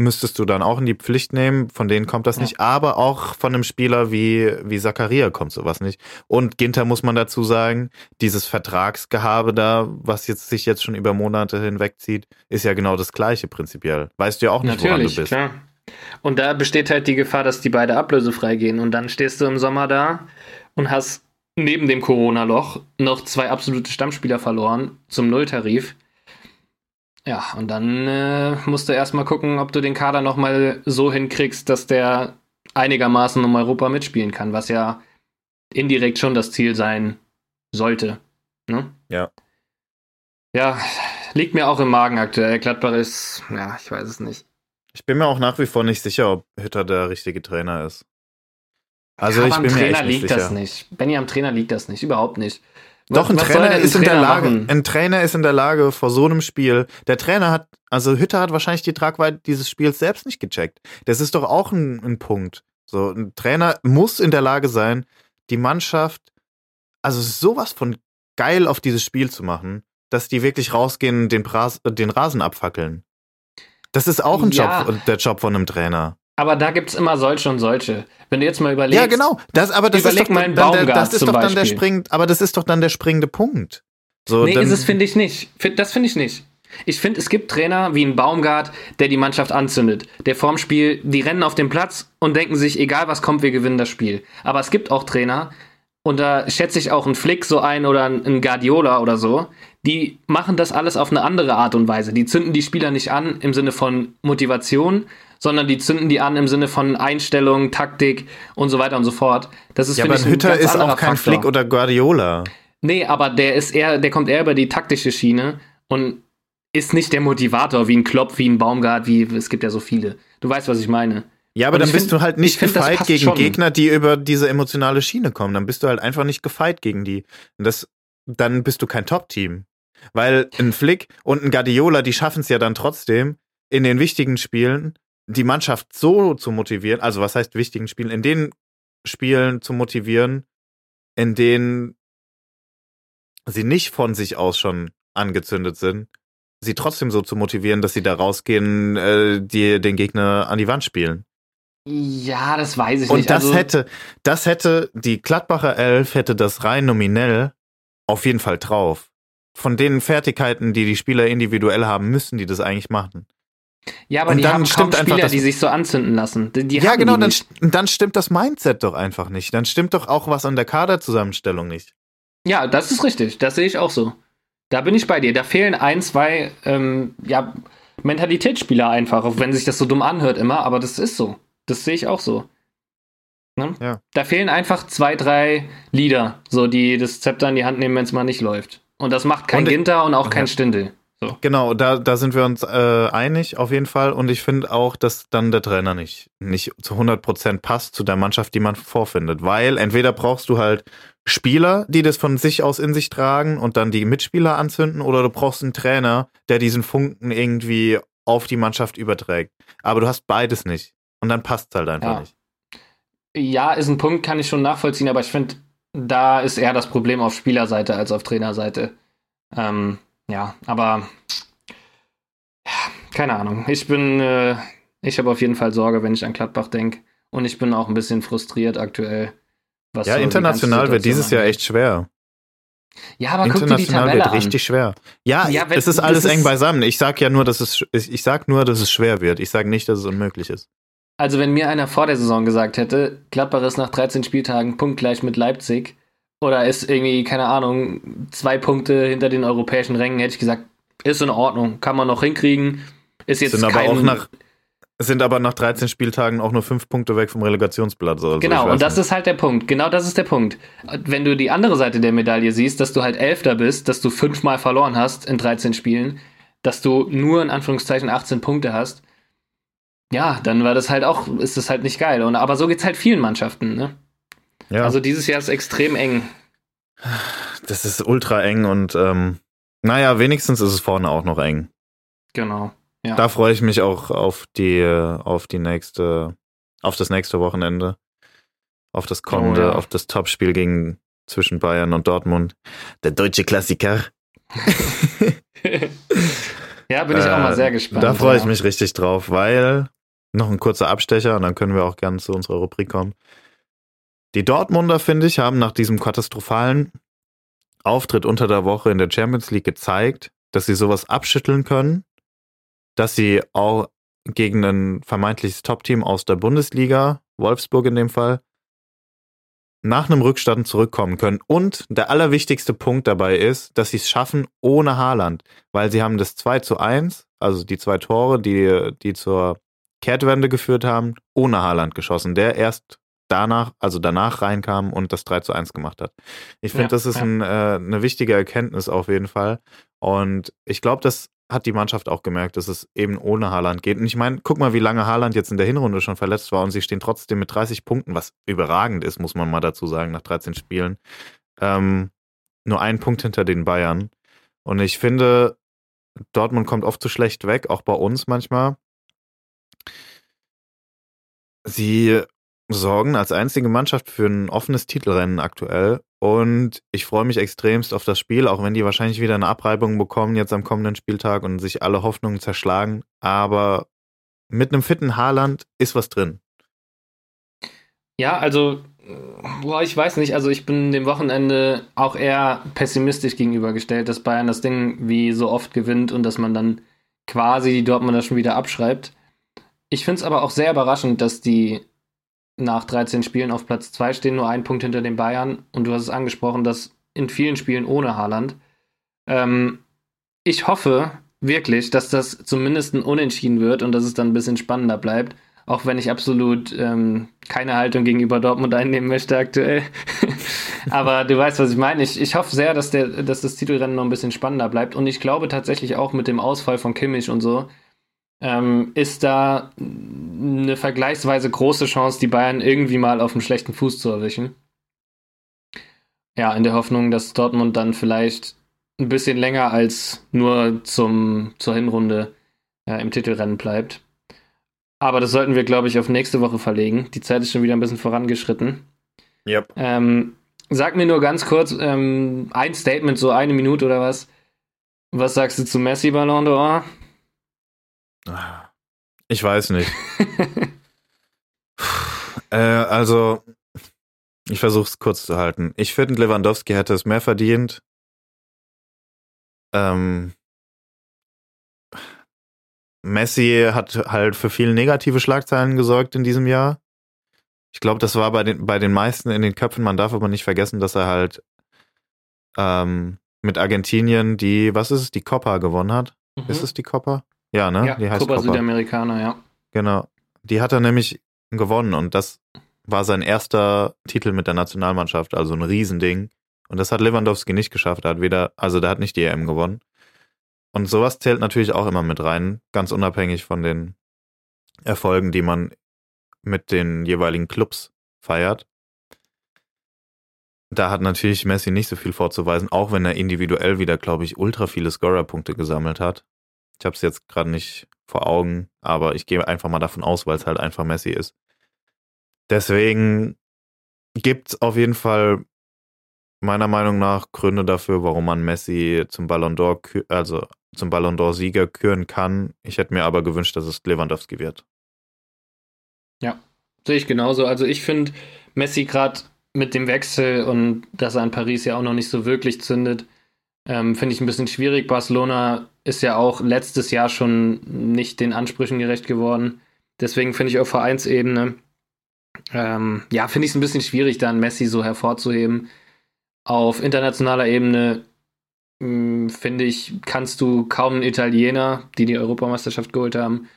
müsstest du dann auch in die Pflicht nehmen, von denen kommt das Ja. nicht, aber auch von einem Spieler wie, wie Zakaria kommt sowas nicht. Und Ginter muss man dazu sagen, dieses Vertragsgehabe da, was jetzt sich jetzt schon über Monate hinwegzieht, ist ja genau das gleiche prinzipiell. Weißt du ja auch nicht, woran du Natürlich, bist. klar. Und da besteht halt die Gefahr, dass die beide ablösefrei gehen. Und dann stehst du im Sommer da und hast neben dem Corona-Loch noch zwei absolute Stammspieler verloren zum Nulltarif. Ja, und dann äh, musst du erstmal gucken, ob du den Kader nochmal so hinkriegst, dass der einigermaßen um Europa mitspielen kann, was ja indirekt schon das Ziel sein sollte. Ne? Ja. Ja, liegt mir auch im Magen aktuell. Gladbach ist, ja, ich weiß es nicht. Ich bin mir auch nach wie vor nicht sicher, ob Hütter der richtige Trainer ist. Also Ja, ich bin am mir Trainer echt nicht liegt sicher. das nicht. Benny am Trainer liegt das nicht, überhaupt nicht. Doch, ein Trainer ist in der Trainer Lage, machen? ein Trainer ist in der Lage vor so einem Spiel. Der Trainer hat, also Hütter hat wahrscheinlich die Tragweite dieses Spiels selbst nicht gecheckt. Das ist doch auch ein, ein Punkt. So, ein Trainer muss in der Lage sein, die Mannschaft, also sowas von geil auf dieses Spiel zu machen, dass die wirklich rausgehen, den, den Rasen abfackeln. Das ist auch ein Ja. Job, der Job von einem Trainer. Aber da gibt es immer solche und solche. Wenn du jetzt mal überlegst. Ja, genau. Das, aber das Überleg ist doch, mal dann einen der, Baumgart das ist doch dann der springend, aber das ist doch dann der springende Punkt. So, Nee, ist es, finde ich nicht. Das finde ich nicht. Ich finde, es gibt Trainer wie ein Baumgart, der die Mannschaft anzündet. Der vorm Spiel, die rennen auf den Platz und denken sich, egal was kommt, wir gewinnen das Spiel. Aber es gibt auch Trainer, und da schätze ich auch einen Flick so ein oder einen Guardiola oder so, die machen das alles auf eine andere Art und Weise. Die zünden die Spieler nicht an im Sinne von Motivation, sondern die zünden die an im Sinne von Einstellung, Taktik und so weiter und so fort. Das ist, ja, aber ich, ein Hütter ist auch kein Faktor. Flick oder Guardiola. Nee, aber der ist eher, der kommt eher über die taktische Schiene und ist nicht der Motivator wie ein Klopp, wie ein Baumgart, wie es gibt ja so viele. Du weißt, was ich meine. Ja, aber Und dann bist find- du halt ich nicht find, gefeit gegen schon. Gegner, die über diese emotionale Schiene kommen. Dann bist du halt einfach nicht gefeit gegen die. Und das, dann bist du kein Top-Team. Weil ein Flick und ein Guardiola, die schaffen es ja dann trotzdem, in den wichtigen Spielen die Mannschaft so zu motivieren, also was heißt wichtigen Spielen, in den Spielen zu motivieren, in denen sie nicht von sich aus schon angezündet sind, sie trotzdem so zu motivieren, dass sie da rausgehen, äh, die den Gegner an die Wand spielen. Ja, das weiß ich Und nicht. das also, hätte, das hätte, die Gladbacher Elf hätte das rein nominell auf jeden Fall drauf. Von den Fertigkeiten, die die Spieler individuell haben, müssen die das eigentlich machen. Ja, aber und die dann haben stimmt einfach Spieler, das- die sich so anzünden lassen. Die, die ja, genau, dann, dann stimmt das Mindset doch einfach nicht. Dann stimmt doch auch was an der Kaderzusammenstellung nicht. Ja, das ist richtig. Das sehe ich auch so. Da bin ich bei dir. Da fehlen ein, zwei ähm, ja, Mentalitätsspieler einfach, auch wenn sich das so dumm anhört immer, aber das ist so. Das sehe ich auch so. Ne? Ja. Da fehlen einfach zwei, drei Leader, so die das Zepter in die Hand nehmen, wenn es mal nicht läuft. Und das macht kein Und- Ginter und auch kein Ja. Stindel. Genau, da, da sind wir uns äh, einig auf jeden Fall. Und ich finde auch, dass dann der Trainer nicht, nicht zu 100% passt zu der Mannschaft, die man vorfindet. Weil entweder brauchst du halt Spieler, die das von sich aus in sich tragen und dann die Mitspieler anzünden, oder du brauchst einen Trainer, der diesen Funken irgendwie auf die Mannschaft überträgt. Aber du hast beides nicht. Und dann passt es halt einfach Ja. nicht. Ja, ist ein Punkt, kann ich schon nachvollziehen, aber ich finde, da ist eher das Problem auf Spielerseite als auf Trainerseite. Ähm, ja, aber keine Ahnung. Ich bin, äh, ich habe auf jeden Fall Sorge, wenn ich an Gladbach denke. Und ich bin auch ein bisschen frustriert aktuell. ja, so international wird dieses Jahr echt schwer. Ja, aber guck dir die Tabelle wird an. richtig schwer. Ja, ja wenn, es ist alles eng beisammen. Ich sag ja nur, dass es ich sag nur, dass es schwer wird. Ich sage nicht, dass es unmöglich ist. Also, wenn mir einer vor der Saison gesagt hätte, Gladbach ist nach 13 Spieltagen punktgleich mit Leipzig oder ist irgendwie keine Ahnung, zwei Punkte hinter den europäischen Rängen, hätte ich gesagt, ist in Ordnung, kann man noch hinkriegen. Ist jetzt sind kein, aber auch nach sind aber nach 13 Spieltagen auch nur fünf Punkte weg vom Relegationsplatz. Also genau, und das nicht. ist halt der Punkt. Genau das ist der Punkt. Wenn du die andere Seite der Medaille siehst, dass du halt Elfter bist, dass du fünfmal verloren hast in 13 Spielen, dass du nur in Anführungszeichen 18 Punkte hast, ja, dann war das halt auch, ist das halt nicht geil. Und, aber so geht es halt vielen Mannschaften, ne? Ja. Also dieses Jahr ist extrem eng. Das ist ultra eng und ähm, naja, wenigstens ist es vorne auch noch eng. Genau. Ja. Da freue ich mich auch auf die, auf die nächste, auf das nächste Wochenende. Auf das kommende, oh, ja. auf das Topspiel gegen zwischen Bayern und Dortmund. Der deutsche Klassiker. [LAUGHS] ja, bin ich auch mal äh, sehr gespannt. Da freue ich ja. mich richtig drauf, weil noch ein kurzer Abstecher und dann können wir auch gerne zu unserer Rubrik kommen. Die Dortmunder, finde ich, haben nach diesem katastrophalen Auftritt unter der Woche in der Champions League gezeigt, dass sie sowas abschütteln können, dass sie auch gegen ein vermeintliches Top-Team aus der Bundesliga, Wolfsburg in dem Fall, nach einem Rückstand zurückkommen können. Und der allerwichtigste Punkt dabei ist, dass sie es schaffen ohne Haaland, weil sie haben das 2 zu 1, also die zwei Tore, die, die zur Kehrtwende geführt haben, ohne Haaland geschossen, der erst danach, also danach reinkam und das 3 zu 1 gemacht hat. Ich finde, ja, das ist ja. ein, äh, eine wichtige Erkenntnis auf jeden Fall. Und ich glaube, das hat die Mannschaft auch gemerkt, dass es eben ohne Haaland geht. Und ich meine, guck mal, wie lange Haaland jetzt in der Hinrunde schon verletzt war und sie stehen trotzdem mit 30 Punkten, was überragend ist, muss man mal dazu sagen, nach 13 Spielen. Ähm, nur ein Punkt hinter den Bayern. Und ich finde, Dortmund kommt oft zu schlecht weg, auch bei uns manchmal. Sie sorgen als einzige Mannschaft für ein offenes Titelrennen aktuell. Und ich freue mich extremst auf das Spiel, auch wenn die wahrscheinlich wieder eine Abreibung bekommen jetzt am kommenden Spieltag und sich alle Hoffnungen zerschlagen. Aber mit einem fitten Haarland ist was drin. Ja, also, boah, ich weiß nicht. Also, ich bin dem Wochenende auch eher pessimistisch gegenübergestellt, dass Bayern das Ding wie so oft gewinnt und dass man dann quasi die Dortmunder schon wieder abschreibt. Ich finde es aber auch sehr überraschend, dass die nach 13 Spielen auf Platz 2 stehen, nur ein Punkt hinter den Bayern. Und du hast es angesprochen, dass in vielen Spielen ohne Haaland. Ähm, ich hoffe wirklich, dass das zumindest ein Unentschieden wird und dass es dann ein bisschen spannender bleibt. Auch wenn ich absolut ähm, keine Haltung gegenüber Dortmund einnehmen möchte aktuell. [LAUGHS] Aber du weißt, was ich meine. Ich, ich hoffe sehr, dass, der, dass das Titelrennen noch ein bisschen spannender bleibt. Und ich glaube tatsächlich auch mit dem Ausfall von Kimmich und so, ähm, ist da eine vergleichsweise große Chance, die Bayern irgendwie mal auf einem schlechten Fuß zu erwischen. Ja, in der Hoffnung, dass Dortmund dann vielleicht ein bisschen länger als nur zum, zur Hinrunde äh, im Titelrennen bleibt. Aber das sollten wir, glaube ich, auf nächste Woche verlegen. Die Zeit ist schon wieder ein bisschen vorangeschritten. Yep. Ähm, sag mir nur ganz kurz ähm, ein Statement, so eine Minute oder was. Was sagst du zu Messi Ballon d'Or? Ich weiß nicht. [LAUGHS] äh, also, ich versuche es kurz zu halten. Ich finde, Lewandowski hätte es mehr verdient. Ähm, Messi hat halt für viele negative Schlagzeilen gesorgt in diesem Jahr. Ich glaube, das war bei den, bei den meisten in den Köpfen. Man darf aber nicht vergessen, dass er halt ähm, mit Argentinien die, was ist es, die Copa gewonnen hat. Mhm. Ist es die Copa? Ja, ne? Ja, die heißt Copa, Copa Südamerikaner, ja. Genau. Die hat er nämlich gewonnen und das war sein erster Titel mit der Nationalmannschaft, also ein Riesending. Und das hat Lewandowski nicht geschafft. Er hat weder, also der hat nicht die EM gewonnen. Und sowas zählt natürlich auch immer mit rein, ganz unabhängig von den Erfolgen, die man mit den jeweiligen Clubs feiert. Da hat natürlich Messi nicht so viel vorzuweisen, auch wenn er individuell wieder, glaube ich, ultra viele Scorer-Punkte gesammelt hat. Ich habe es jetzt gerade nicht vor Augen, aber ich gehe einfach mal davon aus, weil es halt einfach Messi ist. Deswegen gibt es auf jeden Fall meiner Meinung nach Gründe dafür, warum man Messi zum Ballon d'Or, also zum Ballon d'Or-Sieger küren kann. Ich hätte mir aber gewünscht, dass es Lewandowski wird. Ja, sehe ich genauso. Also ich finde Messi gerade mit dem Wechsel und dass er in Paris ja auch noch nicht so wirklich zündet, ähm, finde ich ein bisschen schwierig. Barcelona ist ja auch letztes Jahr schon nicht den Ansprüchen gerecht geworden. Deswegen finde ich auf Vereinsebene, ähm, ja, finde ich es ein bisschen schwierig, dann Messi so hervorzuheben. Auf internationaler Ebene hm, finde ich, kannst du kaum einen Italiener, die die Europameisterschaft geholt haben.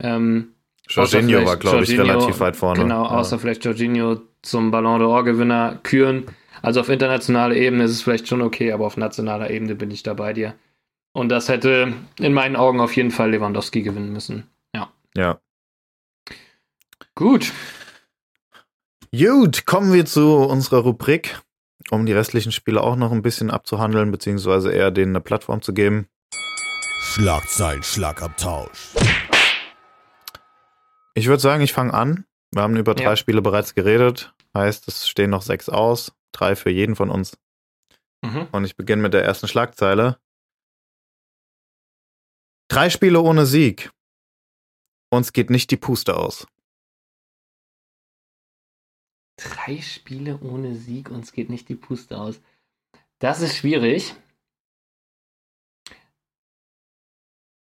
Ähm, Jorginho war, glaube ich, relativ weit vorne. Genau, außer ja. vielleicht Jorginho zum Ballon d'Or-Gewinner küren. Also auf internationaler Ebene ist es vielleicht schon okay, aber auf nationaler Ebene bin ich da bei dir. Und das hätte in meinen Augen auf jeden Fall Lewandowski gewinnen müssen. Ja. Ja. Gut. Gut, kommen wir zu unserer Rubrik, um die restlichen Spiele auch noch ein bisschen abzuhandeln, beziehungsweise eher denen eine Plattform zu geben. Schlagzeilen, Schlagabtausch. Ich würde sagen, ich fange an. Wir haben über drei ja. Spiele bereits geredet. Heißt, es stehen noch sechs aus. Drei für jeden von uns. Mhm. Und ich beginne mit der ersten Schlagzeile. Drei Spiele ohne Sieg. Uns geht nicht die Puste aus. Drei Spiele ohne Sieg, uns geht nicht die Puste aus. Das ist schwierig.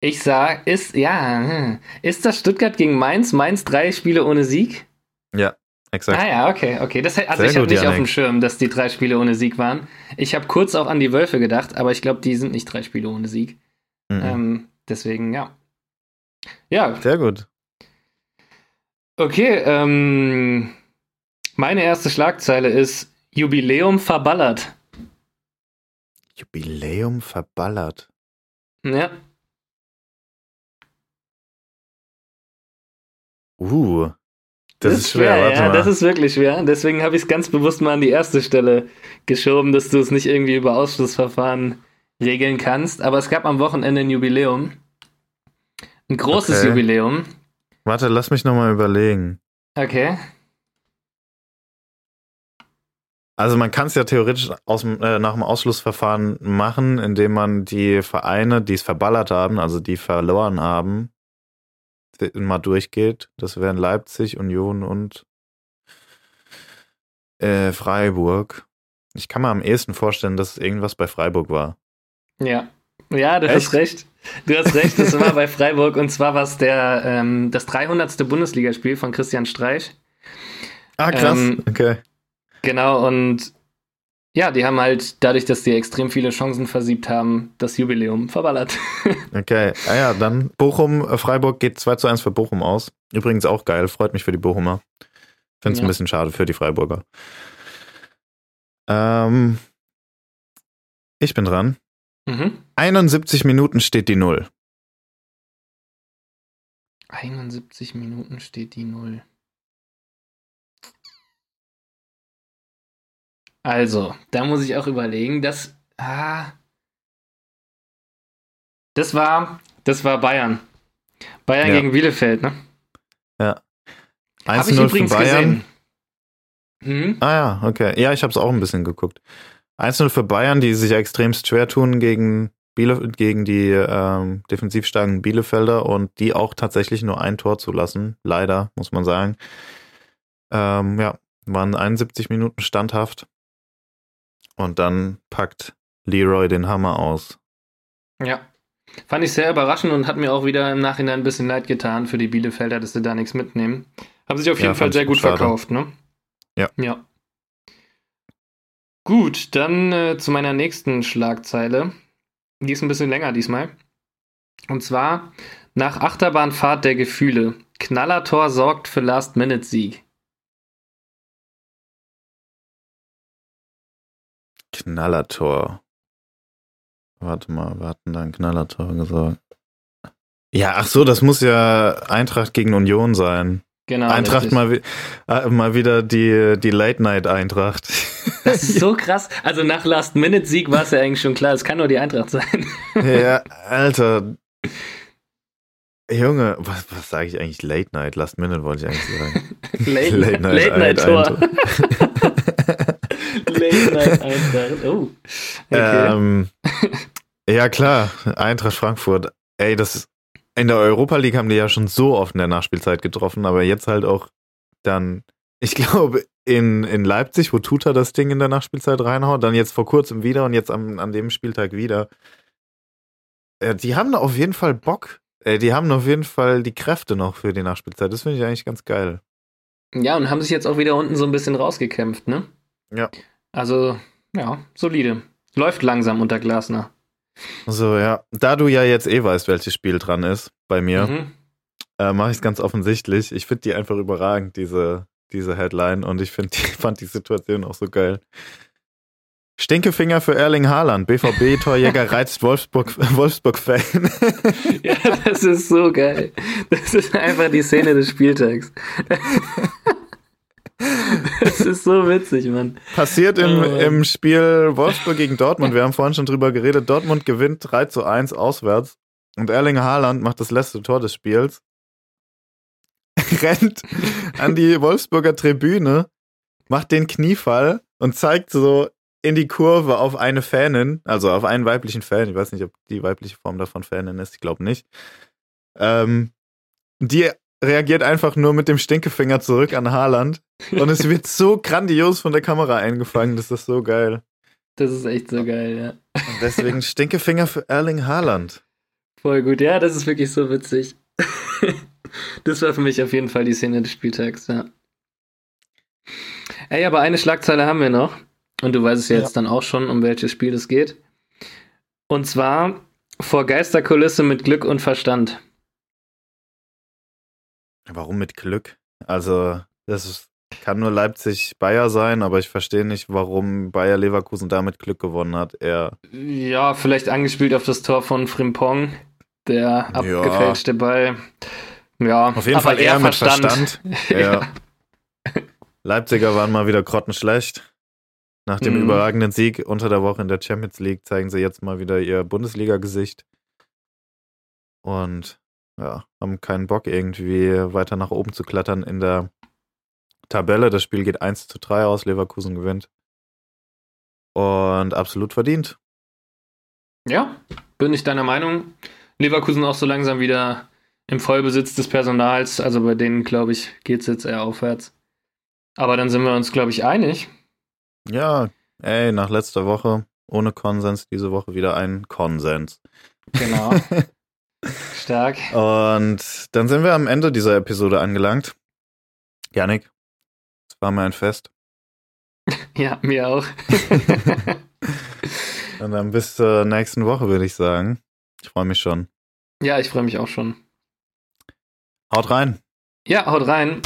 Ich sag, ist, ja, hm. ist das Stuttgart gegen Mainz? Mainz drei Spiele ohne Sieg? Ja, exakt. Ah ja, okay, okay. Das, also Sehr ich habe nicht Janik. auf dem Schirm, dass die drei Spiele ohne Sieg waren. Ich habe kurz auch an die Wölfe gedacht, aber ich glaube, die sind nicht drei Spiele ohne Sieg. Mhm. Ähm, deswegen, ja. Ja. Sehr gut. Okay, ähm, meine erste Schlagzeile ist Jubiläum verballert. Jubiläum verballert. Ja. Uh, das, das ist schwer. schwer ja, das ist wirklich schwer. Deswegen habe ich es ganz bewusst mal an die erste Stelle geschoben, dass du es nicht irgendwie über Ausschlussverfahren regeln kannst. Aber es gab am Wochenende ein Jubiläum. Ein großes okay. Jubiläum. Warte, lass mich nochmal überlegen. Okay. Also man kann es ja theoretisch aus, äh, nach dem Ausschlussverfahren machen, indem man die Vereine, die es verballert haben, also die verloren haben, mal durchgeht. Das wären Leipzig, Union und äh, Freiburg. Ich kann mir am ehesten vorstellen, dass es irgendwas bei Freiburg war. Ja. Ja, du Echt? hast recht. Du hast recht, das war bei Freiburg und zwar war es der, ähm, das 300. Bundesligaspiel von Christian Streich. Ah, krass. Ähm, okay. Genau, und ja, die haben halt dadurch, dass die extrem viele Chancen versiebt haben, das Jubiläum verballert. [LAUGHS] okay, ah ja, dann Bochum, äh, Freiburg geht 2 zu 1 für Bochum aus. Übrigens auch geil, freut mich für die Bochumer. Finde es ja. ein bisschen schade für die Freiburger. Ähm, ich bin dran. Mhm. 71 Minuten steht die Null. 71 Minuten steht die Null. Also, da muss ich auch überlegen, dass. Ah, das war, das war Bayern. Bayern ja. gegen Bielefeld, ne? Ja. 1-0 für Bayern. Mhm. Ah ja, okay. Ja, ich habe es auch ein bisschen geguckt. 1-0 für Bayern, die sich extremst schwer tun gegen, Biele gegen die ähm, defensiv starken Bielefelder und die auch tatsächlich nur ein Tor zulassen. Leider, muss man sagen. Ähm, ja, waren 71 Minuten standhaft. Und dann packt Leroy den Hammer aus. Ja. Fand ich sehr überraschend und hat mir auch wieder im Nachhinein ein bisschen leid getan für die Bielefelder, dass sie da nichts mitnehmen. Haben sich auf jeden ja, Fall sehr gut schade. verkauft, ne? Ja. Ja. Gut, dann äh, zu meiner nächsten Schlagzeile. Die ist ein bisschen länger diesmal. Und zwar nach Achterbahnfahrt der Gefühle. Knallertor sorgt für Last-Minute-Sieg. Knallertor. Warte mal, wir hatten da ein Knallertor gesagt. Ja, ach so, das muss ja Eintracht gegen Union sein. Genau. Eintracht mal, äh, mal wieder die, die Late-Night-Eintracht. [LAUGHS] Das ist so krass. Also nach Last-Minute-Sieg war es ja eigentlich schon klar, es kann nur die Eintracht sein. [LAUGHS] Ja, [LAUGHS] Alter. Junge, was, was sage ich eigentlich? Late Night, Last Minute wollte ich eigentlich sagen. Late, Late Night, Late Night Tor. [LAUGHS] Late Night Eintracht. Oh. Okay. Ähm, Ja, klar. Eintracht Frankfurt. Ey, das in der Europa League haben die ja schon so oft in der Nachspielzeit getroffen, aber jetzt halt auch dann, ich [LAUGHS] glaube, in, in Leipzig, wo Tuta das Ding in der Nachspielzeit reinhaut, dann jetzt vor kurzem wieder und jetzt am, an dem Spieltag wieder. Ja, die haben da auf jeden Fall Bock. Ey, die haben auf jeden Fall die Kräfte noch für die Nachspielzeit. Das finde ich eigentlich ganz geil. Ja, und haben sich jetzt auch wieder unten so ein bisschen rausgekämpft, ne? Ja. Also, ja, solide. Läuft langsam unter Glasner. So, ja. Da du ja jetzt eh weißt, welches Spiel dran ist bei mir, Mhm. äh, mache ich es ganz offensichtlich. Ich finde die einfach überragend, diese, diese Headline. Und ich find, die, [LAUGHS] fand die Situation auch so geil. Stinkefinger für Erling Haaland. BVB-Torjäger [LAUGHS] reizt Wolfsburg, [LAUGHS] Wolfsburg-Fan. Ja, das ist so geil. Das ist einfach die Szene des Spieltags. [LAUGHS] Das ist so witzig, Mann. Passiert im, Oh. im Spiel Wolfsburg gegen Dortmund. Wir haben vorhin schon drüber geredet. Dortmund gewinnt 3 zu 1 auswärts. Und Erling Haaland macht das letzte Tor des Spiels. [LAUGHS] Rennt an die Wolfsburger Tribüne, macht den Kniefall und zeigt so in die Kurve auf eine Fanin, also auf einen weiblichen Fan. Ich weiß nicht, ob die weibliche Form davon Fanin ist. Ich glaube nicht. Ähm, die reagiert einfach nur mit dem Stinkefinger zurück an Haaland. Und es wird so grandios von der Kamera eingefangen, das ist so geil. Das ist echt so geil, ja. Und deswegen Stinkefinger für Erling Haaland. Voll gut. Ja, das ist wirklich so witzig. Das war für mich auf jeden Fall die Szene des Spieltags, ja. Ey, aber eine Schlagzeile haben wir noch. Und du weißt es ja jetzt dann auch schon, um welches Spiel es geht. Und zwar vor Geisterkulisse mit Glück und Verstand. Warum mit Glück? Also, das ist, kann nur Leipzig-Bayer sein, aber ich verstehe nicht, warum Bayer Leverkusen damit Glück gewonnen hat. Er, Ja, vielleicht angespielt auf das Tor von Frimpong, der abgefälschte Ball. Ja, auf jeden Fall eher eher mit Verstand. [LAUGHS] ja. Ja. Leipziger waren mal wieder grottenschlecht. Nach dem Mhm. überragenden Sieg unter der Woche in der Champions League zeigen sie jetzt mal wieder ihr Bundesliga-Gesicht. Und ja, haben keinen Bock, irgendwie weiter nach oben zu klettern in der Tabelle. Das Spiel geht 1 zu 3 aus, Leverkusen gewinnt. Und absolut verdient. Ja, bin ich deiner Meinung. Leverkusen auch so langsam wieder im Vollbesitz des Personals. Also bei denen, glaube ich, geht es jetzt eher aufwärts. Aber dann sind wir uns, glaube ich, einig. Ja, ey, nach letzter Woche ohne Konsens, diese Woche wieder ein Konsens. Genau. [LAUGHS] Stark. Und dann sind wir am Ende dieser Episode angelangt. Janik, es war mir ein Fest. [LAUGHS] Ja, mir auch. [LAUGHS] Und dann bis zur nächsten Woche, würde ich sagen. Ich freue mich schon. ja, ich freue mich auch schon. Haut rein. Ja, haut rein.